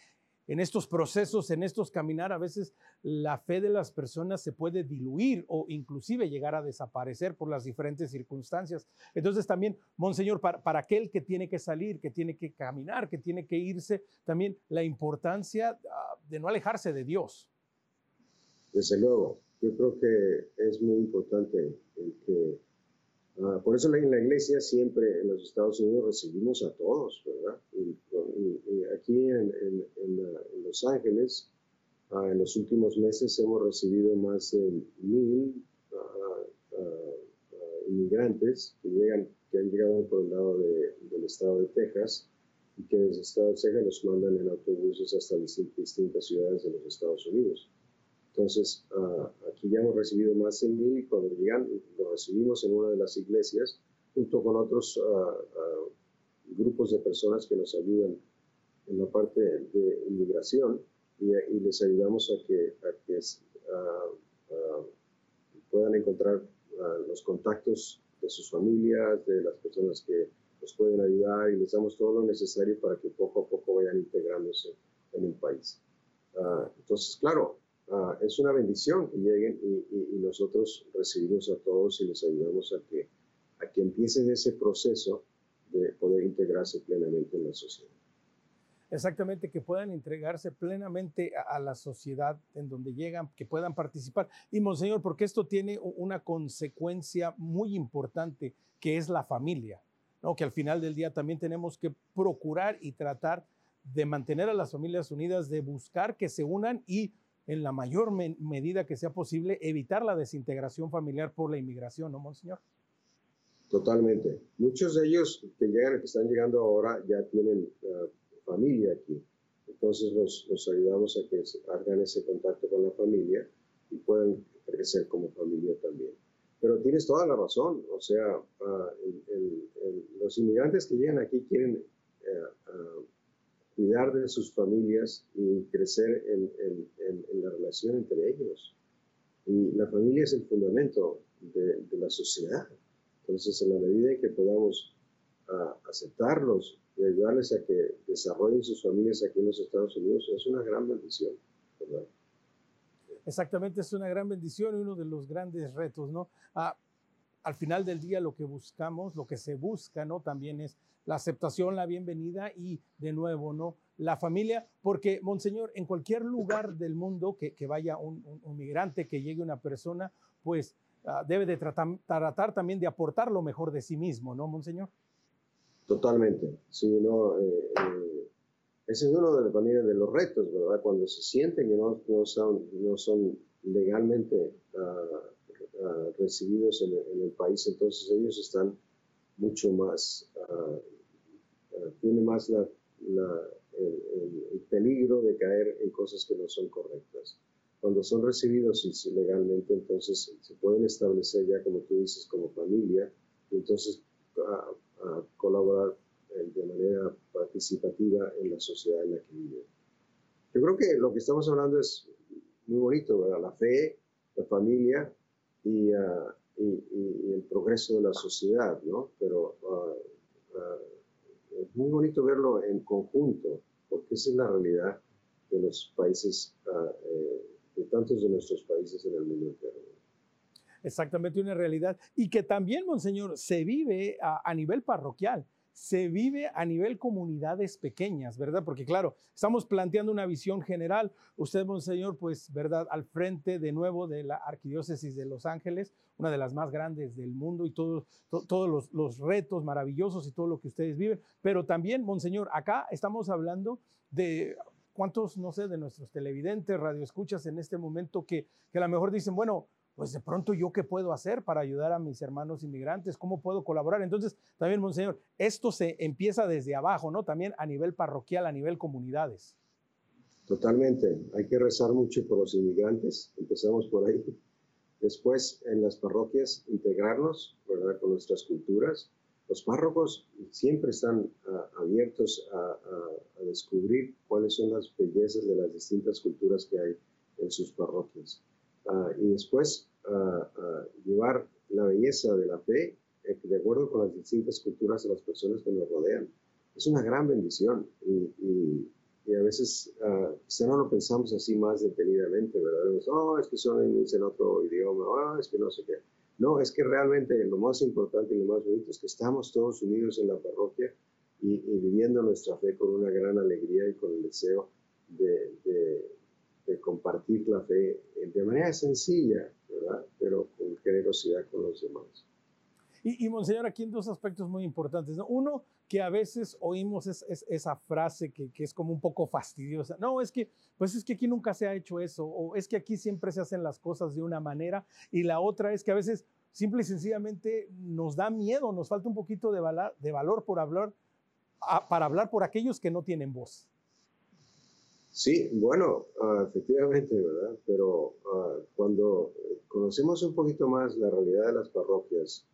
A: en estos procesos, en estos caminar, a veces la fe de las personas se puede diluir o inclusive llegar a desaparecer por las diferentes circunstancias. Entonces también, Monseñor, para, aquel que tiene que salir, que tiene que caminar, que tiene que irse, también la importancia ah, de no alejarse de Dios.
B: Desde luego, yo creo que es muy importante el que Ah, por eso en la iglesia siempre en los Estados Unidos recibimos a todos, ¿verdad? Aquí en, Los Ángeles, ah, en los últimos meses hemos recibido más de mil ah, inmigrantes que, llegan, que han llegado por el lado del estado de Texas y que desde el estado de Texas los mandan en autobuses hasta distintas ciudades de los Estados Unidos. Entonces, uh, aquí ya hemos recibido más de mil y cuando llegan, lo recibimos en una de las iglesias, junto con otros uh, grupos de personas que nos ayudan en la parte de inmigración y, y les ayudamos a que, a que puedan encontrar los contactos de sus familias, de las personas que los pueden ayudar y les damos todo lo necesario para que poco a poco vayan integrándose en el país. entonces, claro, Ah, es una bendición que lleguen y, nosotros recibimos a todos y les ayudamos a que, a que empiecen ese proceso de poder integrarse plenamente en la sociedad.
A: Exactamente, que puedan entregarse plenamente a, la sociedad en donde llegan, que puedan participar. Y, Monseñor, porque esto tiene una consecuencia muy importante, que es la familia, ¿no? que al final del día también tenemos que procurar y tratar de mantener a las familias unidas, de buscar que se unan y en la mayor medida que sea posible, evitar la desintegración familiar por la inmigración, ¿no, Monseñor?
B: Totalmente. Muchos de ellos que llegan, que están llegando ahora, ya tienen uh, familia aquí. Entonces los, ayudamos a que hagan ese contacto con la familia y puedan crecer como familia también. Pero tienes toda la razón. O sea, uh, los inmigrantes que llegan aquí quieren uh, cuidar de sus familias y crecer en, la relación entre ellos. Y la familia es el fundamento de, la sociedad. Entonces, en la medida en que podamos ah, aceptarlos y ayudarles a que desarrollen sus familias aquí en los Estados Unidos, es una gran bendición,
A: Exactamente, es una gran bendición y uno de los grandes retos, ¿no? Ah, al final del día lo que buscamos, lo que se busca, ¿no? También es la aceptación, la bienvenida y de nuevo, ¿no? La familia, porque, Monseñor, en cualquier lugar del mundo que, vaya un, migrante, que llegue una persona, pues ah, debe de tratar, tratar, también de aportar lo mejor de sí mismo, ¿no, Monseñor?
B: Totalmente, sí, no. Eh, eh, ese es uno de, también de los retos, ¿verdad? Cuando se sienten que no, no, son, no son legalmente uh, Ah, recibidos en el, país, entonces ellos están mucho más ah, ah, tiene más la, el, peligro de caer en cosas que no son correctas. Cuando son recibidos legalmente, entonces se pueden establecer ya, como tú dices, como familia, y entonces colaborar eh, de manera participativa en la sociedad en la que viven. Yo creo que lo que estamos hablando es muy bonito, ¿verdad? La fe, la familia y, ah, y, el progreso de la sociedad, ¿no? Pero ah, ah, es muy bonito verlo en conjunto, porque esa es la realidad de los países, eh, de tantos de nuestros países en el mundo entero.
A: Exactamente, una realidad. Y que también, Monseñor, se vive a nivel parroquial se vive a nivel comunidades pequeñas, ¿verdad? Porque claro, estamos planteando una visión general. Usted, Monseñor, pues, ¿verdad? Al frente de nuevo de la Arquidiócesis de Los Ángeles, una de las más grandes del mundo y todos los, los retos maravillosos y todo lo que ustedes viven. Pero también, Monseñor, acá estamos hablando de cuántos, no sé, de nuestros televidentes, radioescuchas en este momento que, que a lo mejor dicen, bueno, pues de pronto yo qué puedo hacer para ayudar a mis hermanos inmigrantes, cómo puedo colaborar. Entonces, también, Monseñor, esto se empieza desde abajo, ¿no? También a nivel parroquial, a nivel comunidades.
B: Totalmente. Hay que rezar mucho por los inmigrantes. Empezamos por ahí. Después, en las parroquias, integrarnos, ¿verdad? Con nuestras culturas. Los párrocos siempre están ah, abiertos a, a descubrir cuáles son las bellezas de las distintas culturas que hay en sus parroquias. Ah, y después ah, llevar la belleza de la fe eh, de acuerdo con las distintas culturas de las personas que nos rodean. Es una gran bendición y, y, a veces quizá no lo pensamos así más detenidamente, ¿verdad? oh, es que son en, otro idioma, oh, es que no sé qué. No, es que realmente lo más importante y lo más bonito es que estamos todos unidos en la parroquia y, viviendo nuestra fe con una gran alegría y con el deseo de, de compartir la fe eh, de manera sencilla, ¿verdad? Pero con generosidad con los demás.
A: Y, y Monseñor, aquí en dos aspectos muy importantes. ¿no? Uno, que a veces oímos es, esa frase que, que, es como un poco fastidiosa. No, es que, pues es que aquí nunca se ha hecho eso, o es que aquí siempre se hacen las cosas de una manera. Y la otra es que a veces simple y sencillamente nos da miedo, nos falta un poquito de, de valor por hablar, para hablar por aquellos que no tienen voz.
B: Sí, bueno, ah, efectivamente, ¿verdad? Pero ah, cuando conocemos un poquito más la realidad de las parroquias,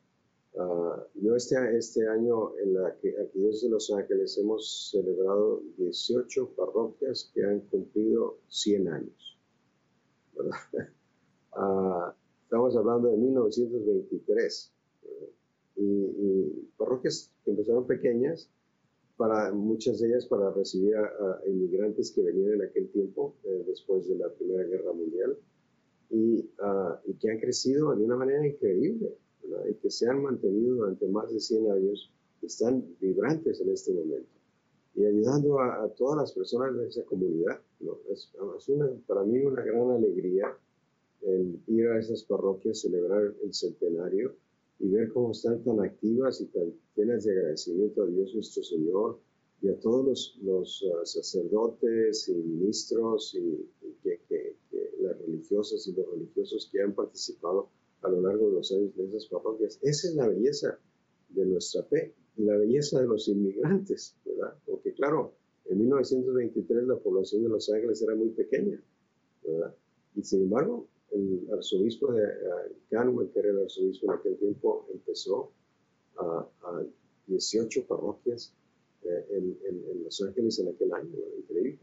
B: uh, yo este, este año en la aquí desde Los Ángeles hemos celebrado 18 parroquias que han cumplido 100 años, ¿verdad? estamos hablando de 1923, y, y parroquias que empezaron pequeñas, para muchas de ellas para recibir a, inmigrantes que venían en aquel tiempo, eh, después de la Primera Guerra Mundial, y, ah, y, que han crecido de una manera increíble, y que se han mantenido durante más de 100 años, están vibrantes en este momento, y ayudando a, todas las personas de esa comunidad. ¿no? Es, es una, para mí una gran alegría el ir a esas parroquias, celebrar el centenario, y ver cómo están tan activas y tan llenas de agradecimiento a Dios nuestro Señor y a todos los, los uh, sacerdotes y ministros y, que, que, las religiosas y los religiosos que han participado a lo largo de los años de esas parroquias. Esa es la belleza de nuestra fe y la belleza de los inmigrantes, ¿verdad? Porque claro, en 1923 la población de Los Ángeles era muy pequeña, ¿verdad? Y sin embargo, el arzobispo de Canwell, que era el arzobispo en aquel tiempo, empezó a, 18 parroquias eh, en, Los Ángeles en aquel año. Increíble.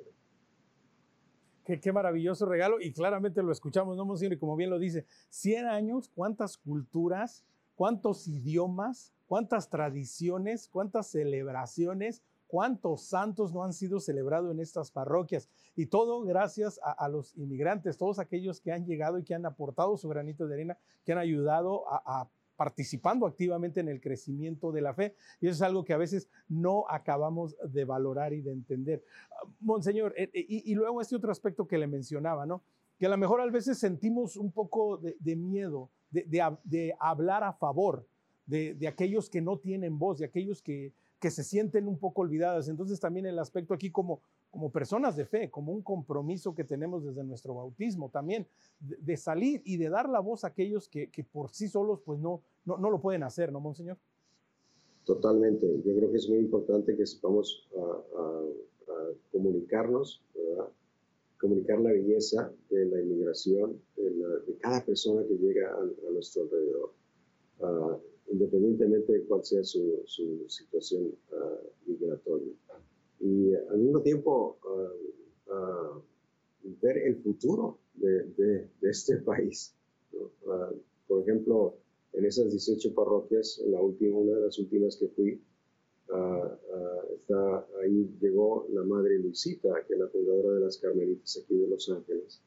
A: Qué, qué, maravilloso regalo y claramente lo escuchamos, ¿no, Monsignor? Y como bien lo dice, 100 años, cuántas culturas, cuántos idiomas, cuántas tradiciones, cuántas celebraciones, cuántos santos no han sido celebrados en estas parroquias. Y todo gracias a, los inmigrantes, todos aquellos que han llegado y que han aportado su granito de arena, que han ayudado a, participando activamente en el crecimiento de la fe. Y eso es algo que a veces no acabamos de valorar y de entender. Monseñor, eh, eh, y, luego este otro aspecto que le mencionaba, ¿no? Que a lo mejor a veces sentimos un poco de, miedo de, hablar a favor de, aquellos que no tienen voz, de aquellos que, que se sienten un poco olvidadas. Entonces también el aspecto aquí como, como personas de fe, como un compromiso que tenemos desde nuestro bautismo también, de, salir y de dar la voz a aquellos que, por sí solos pues no, no, lo pueden hacer, ¿no, Monseñor?
B: Totalmente. Yo creo que es muy importante que sepamos a, comunicarnos, comunicar la belleza de la inmigración, de, cada persona que llega a, nuestro alrededor, ah, independientemente de cuál sea su, situación ah, migratoria. Y al mismo tiempo, ah, ver el futuro de, este país. por ejemplo, en esas 18 parroquias, en la última, una de las últimas que fui, ahí llegó la madre Luisita, que es la fundadora de las Carmelitas aquí de Los Ángeles,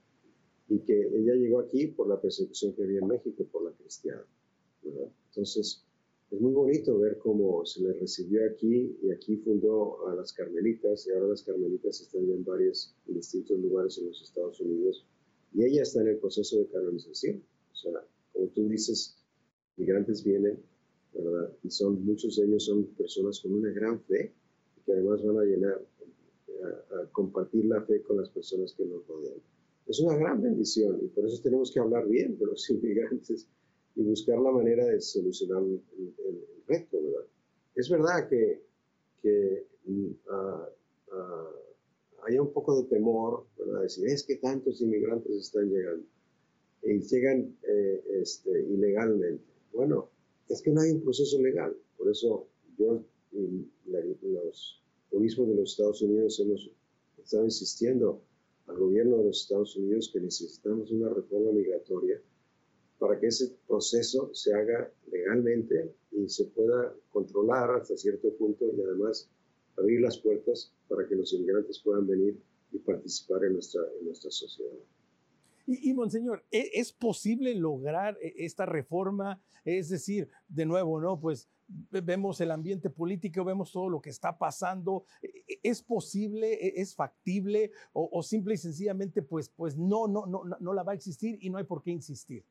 B: y que ella llegó aquí por la persecución que había en México por la cristiana. Entonces, es muy bonito ver cómo se le recibió aquí y aquí fundó a las Carmelitas y ahora las Carmelitas están ya en varios, en distintos lugares en los Estados Unidos y ella está en el proceso de canonización. O sea, como tú dices, migrantes vienen, ¿verdad? Y son, muchos de ellos son personas con una gran fe y que además van a llenar, a, compartir la fe con las personas que nos rodean. Es una gran bendición y por eso tenemos que hablar bien de los inmigrantes y buscar la manera de solucionar el, reto, ¿verdad? Es verdad que, que uh, haya un poco de temor, ¿verdad? Decir, es que tantos inmigrantes están llegando y llegan eh, este, ilegalmente. Bueno, es que no hay un proceso legal. Por eso yo y los obispos de los Estados Unidos hemos estado insistiendo al gobierno de los Estados Unidos que necesitamos una reforma migratoria para que ese proceso se haga legalmente y se pueda controlar hasta cierto punto y además abrir las puertas para que los inmigrantes puedan venir y participar en nuestra, en nuestra sociedad.
A: Y, Monseñor, ¿e, ¿es posible lograr e, esta reforma? Es decir, de nuevo, ¿no? Pues vemos el ambiente político, vemos todo lo que está pasando. ¿E, ¿Es posible? ¿Es factible? ¿O, o simple y sencillamente, pues, pues no, no, no, no la va a existir y no hay por qué insistir?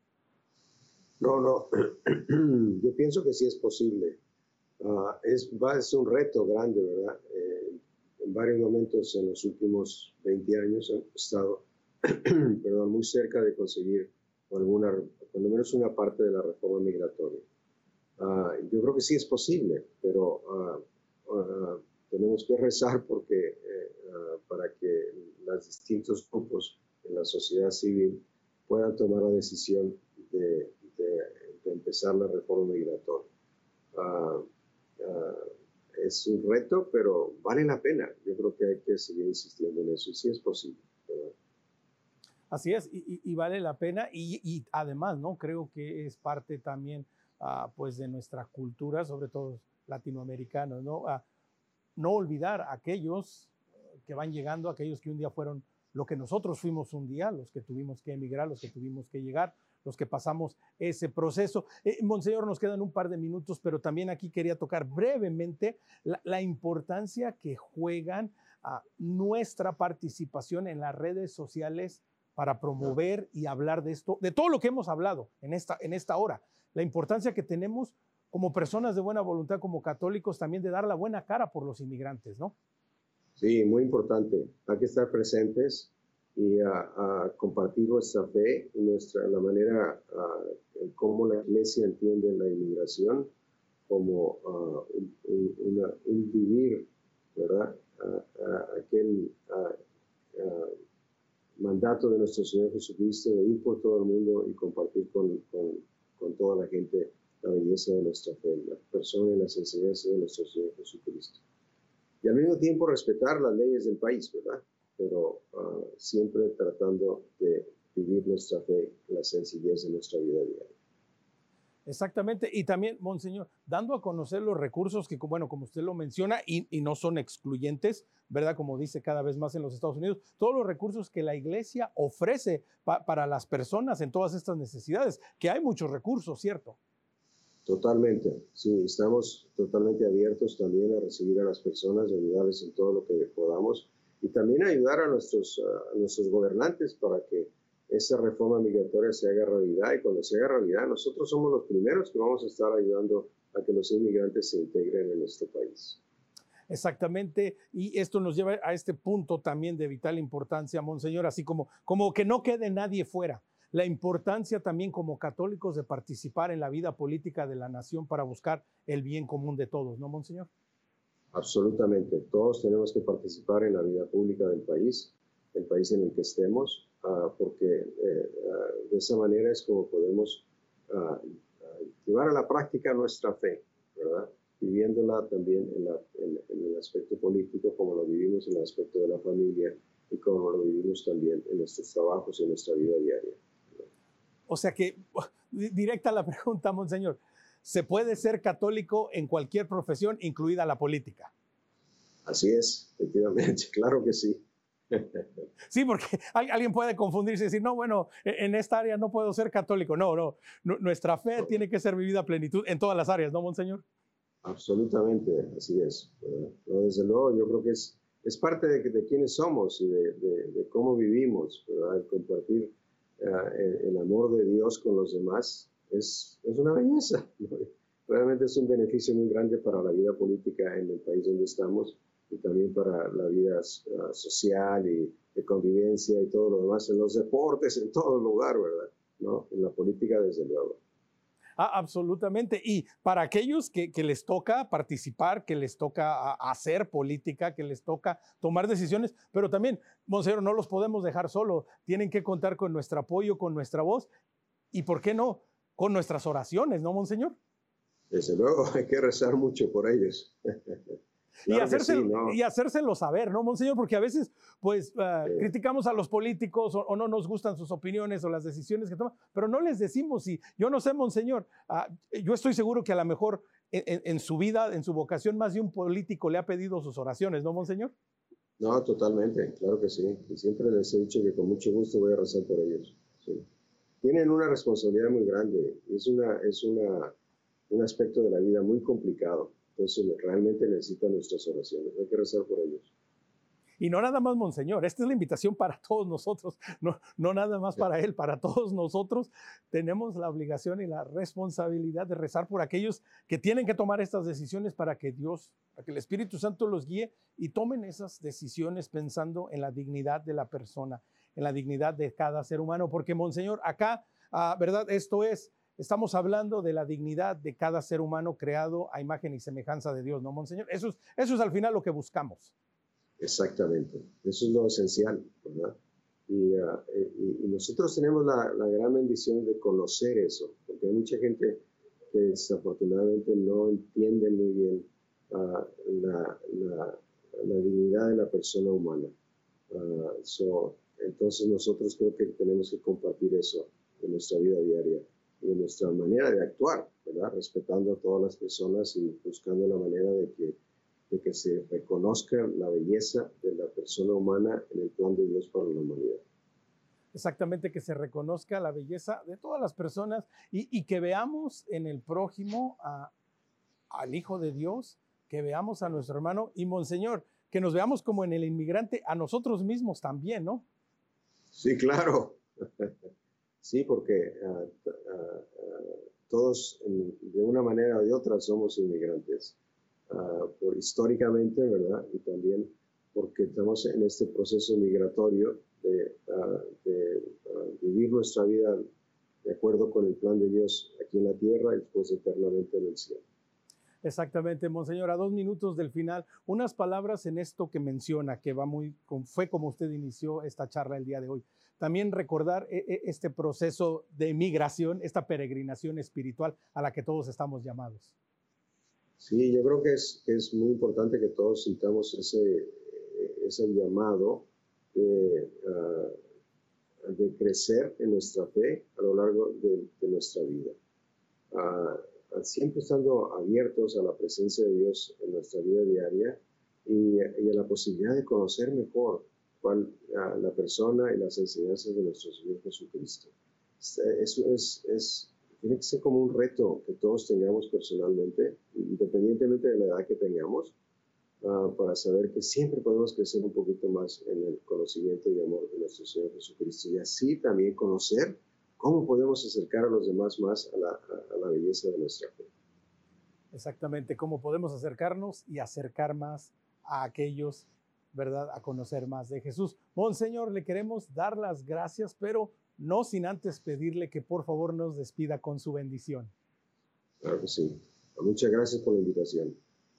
B: No, no, yo pienso que sí es posible. Uh, es, va, un reto grande, ¿verdad? Eh, en varios momentos en los últimos 20 años he estado perdón, muy cerca de conseguir alguna, lo menos una parte de la reforma migratoria. Uh, yo creo que sí es posible, pero uh, tenemos que rezar porque, eh, para que los distintos grupos en la sociedad civil puedan tomar la decisión de de, empezar la reforma migratoria. Ah, ah, es un reto, pero vale la pena. Yo creo que hay que seguir insistiendo en eso y sí es posible.
A: Así es, y, vale la pena y, además, ¿no? Creo que es parte también, ah, pues, de nuestra cultura, sobre todo latinoamericanos, ¿no? no olvidar a aquellos que van llegando, aquellos que un día fueron lo que nosotros fuimos un día, los que tuvimos que emigrar, los que tuvimos que llegar, los que pasamos ese proceso. Eh, Monseñor, nos quedan un par de minutos, pero también aquí quería tocar brevemente la, importancia que juegan a nuestra participación en las redes sociales para promover y hablar de esto, de todo lo que hemos hablado en esta, en esta hora. La importancia que tenemos como personas de buena voluntad, como católicos, también de dar la buena cara por los inmigrantes, ¿no?
B: Sí, muy importante. Hay que estar presentes y a, compartir nuestra fe nuestra, la manera en cómo la iglesia entiende la inmigración como un, vivir, ¿verdad? aquel mandato de nuestro Señor Jesucristo de ir por todo el mundo y compartir con, con, con toda la gente la belleza de nuestra fe, la persona y las enseñanzas de nuestro Señor Jesucristo. Y al mismo tiempo respetar las leyes del país, ¿verdad? Pero ah, siempre tratando de vivir nuestra fe, la sencillez de nuestra vida diaria.
A: Exactamente, y también, Monseñor, dando a conocer los recursos que, bueno, como usted lo menciona, y, no son excluyentes, ¿verdad? Como dice cada vez más en los Estados Unidos, todos los recursos que la iglesia ofrece para las personas en todas estas necesidades, que hay muchos recursos, ¿cierto?
B: Totalmente, sí, estamos totalmente abiertos también a recibir a las personas, ayudarles en todo lo que podamos y también ayudar a nuestros, nuestros gobernantes para que esa reforma migratoria se haga realidad y cuando se haga realidad nosotros somos los primeros que vamos a estar ayudando a que los inmigrantes se integren en nuestro país.
A: Exactamente, y esto nos lleva a este punto también de vital importancia, Monseñor, así como, como que no quede nadie fuera. la importancia también como católicos de participar en la vida política de la nación para buscar el bien común de todos, ¿no, Monseñor?
B: Absolutamente. Todos tenemos que participar en la vida pública del país, el país en el que estemos, ah, porque eh, ah, de esa manera es como podemos ah, llevar a la práctica nuestra fe, ¿verdad? Viviéndola también en, en el aspecto político, como lo vivimos en el aspecto de la familia y como lo vivimos también en nuestros trabajos y en nuestra vida diaria.
A: O sea que, directa la pregunta, Monseñor, se puede ser católico en cualquier profesión, incluida la política.
B: Así es, efectivamente, claro que sí.
A: Sí, porque alguien puede confundirse y decir, no, bueno, e-, en esta área no puedo ser católico. No, no, nuestra fe tiene que ser vivida a plenitud en todas las áreas, ¿no, Monseñor?
B: Absolutamente, así es. desde luego, yo creo que es, es parte de, de quiénes somos y de, de, cómo vivimos, ¿verdad? El compartir eh, el amor de Dios con los demás es, es una belleza. Realmente es un beneficio muy grande para la vida política en el país donde estamos y también para la vida uh, social y de convivencia y todo lo demás, en los deportes, en todo lugar, ¿verdad? ¿No? En la política, desde luego.
A: Ah, absolutamente. Y para aquellos que, que, les toca participar, que les toca hacer política, que les toca tomar decisiones, pero también, Monseñor, no los podemos dejar solo. Tienen que contar con nuestro apoyo, con nuestra voz y, ¿por qué no? Con nuestras oraciones, ¿no, Monseñor?
B: Desde luego, hay que rezar mucho por ellos.
A: y, hacérselo, y hacérselo saber, ¿no, Monseñor? Porque a veces, pues, ah, criticamos a los políticos o, no nos gustan sus opiniones o las decisiones que toman, pero no les decimos, y yo no sé, Monseñor, uh, yo estoy seguro que a lo mejor en, en, su vida, en su vocación, más de un político le ha pedido sus oraciones, ¿no, Monseñor?
B: No, totalmente, claro que sí. Y siempre les he dicho que con mucho gusto voy a rezar por ellos. Sí tienen una responsabilidad muy grande. Es, una, es una, un aspecto de la vida muy complicado. Entonces, realmente necesitan nuestras oraciones. Hay que rezar por ellos.
A: Y no nada más, Monseñor, esta es la invitación para todos nosotros, no, no nada más para Él, para todos nosotros tenemos la obligación y la responsabilidad de rezar por aquellos que tienen que tomar estas decisiones para que Dios, para que el Espíritu Santo los guíe y tomen esas decisiones pensando en la dignidad de la persona, en la dignidad de cada ser humano, porque Monseñor, acá, ah, ¿verdad? Esto es, estamos hablando de la dignidad de cada ser humano creado a imagen y semejanza de Dios, ¿no, Monseñor? Eso es, eso es al final lo que buscamos.
B: Exactamente, eso es lo esencial, ¿verdad? Y, ah, nosotros tenemos la, gran bendición de conocer eso, porque hay mucha gente que desafortunadamente no entiende muy bien ah, la, dignidad de la persona humana. So, entonces nosotros creo que tenemos que compartir eso en nuestra vida diaria y en nuestra manera de actuar, ¿verdad? Respetando a todas las personas y buscando la manera de que, de que se reconozca la belleza de la persona humana en el plan de Dios para la humanidad.
A: Exactamente, que se reconozca la belleza de todas las personas y, y que veamos en el prójimo a, al Hijo de Dios, que veamos a nuestro hermano y Monseñor, que nos veamos como en el inmigrante a nosotros mismos también, ¿no?
B: Sí, claro. Sí, porque ah, ah, todos de una manera o de otra somos inmigrantes, por, históricamente, ¿verdad? Y también porque estamos en este proceso migratorio de, de vivir nuestra vida de acuerdo con el plan de Dios aquí en la tierra y después eternamente en el cielo.
A: Exactamente, Monseñor, a dos minutos del final, unas palabras en esto que menciona, que va muy, fue como usted inició esta charla el día de hoy. También recordar eh, eh, este proceso de migración, esta peregrinación espiritual a la que todos estamos llamados.
B: Sí, yo creo que es, es muy importante que todos sintamos ese, ese llamado de, ah, de, crecer en nuestra fe a lo largo de, de nuestra vida. Uh, siempre estando abiertos a la presencia de Dios en nuestra vida diaria y, a la posibilidad de conocer mejor la persona y las enseñanzas de nuestro Señor Jesucristo. Eso es, es, tiene que ser como un reto que todos tengamos personalmente, independientemente de la edad que tengamos, ah, para saber que siempre podemos crecer un poquito más en el conocimiento y amor de nuestro Señor Jesucristo y así también conocer ¿Cómo podemos acercar a los demás más a la, belleza de nuestra fe?
A: Exactamente, cómo podemos acercarnos y acercar más a aquellos, ¿verdad? A conocer más de Jesús. Monseñor, le queremos dar las gracias, pero no sin antes pedirle que por favor nos despida con su bendición.
B: Claro que sí. Muchas gracias por la invitación.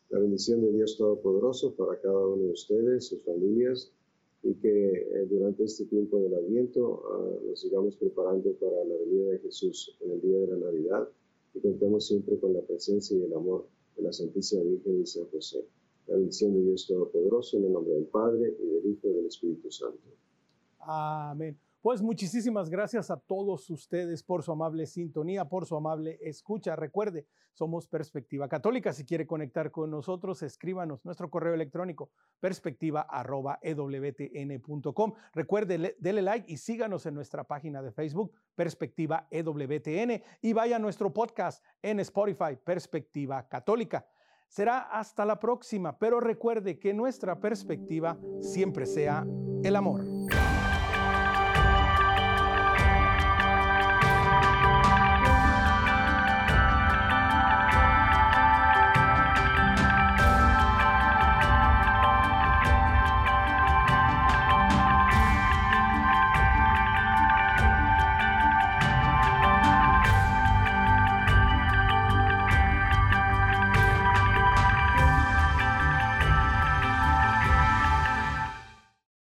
B: La bendición de Dios Todopoderoso para cada uno de ustedes, sus familias, y que eh, durante este tiempo del Adviento ah, nos sigamos preparando para la venida de Jesús en el día de la Navidad y contemos siempre con la presencia y el amor de la Santísima Virgen y San José. La bendición de Dios Todopoderoso en el nombre del Padre y del Hijo y del Espíritu Santo.
A: Amén. Pues muchísimas gracias a todos ustedes por su amable sintonía, por su amable escucha. Recuerde, somos Perspectiva Católica. Si quiere conectar con nosotros, escríbanos nuestro correo electrónico perspectiva.ewtn.com. Recuerde, dele like y síganos en nuestra página de Facebook, Perspectiva EWTN, y vaya a nuestro podcast en Spotify, Perspectiva Católica. Será hasta la próxima, pero recuerde que nuestra perspectiva siempre sea el amor.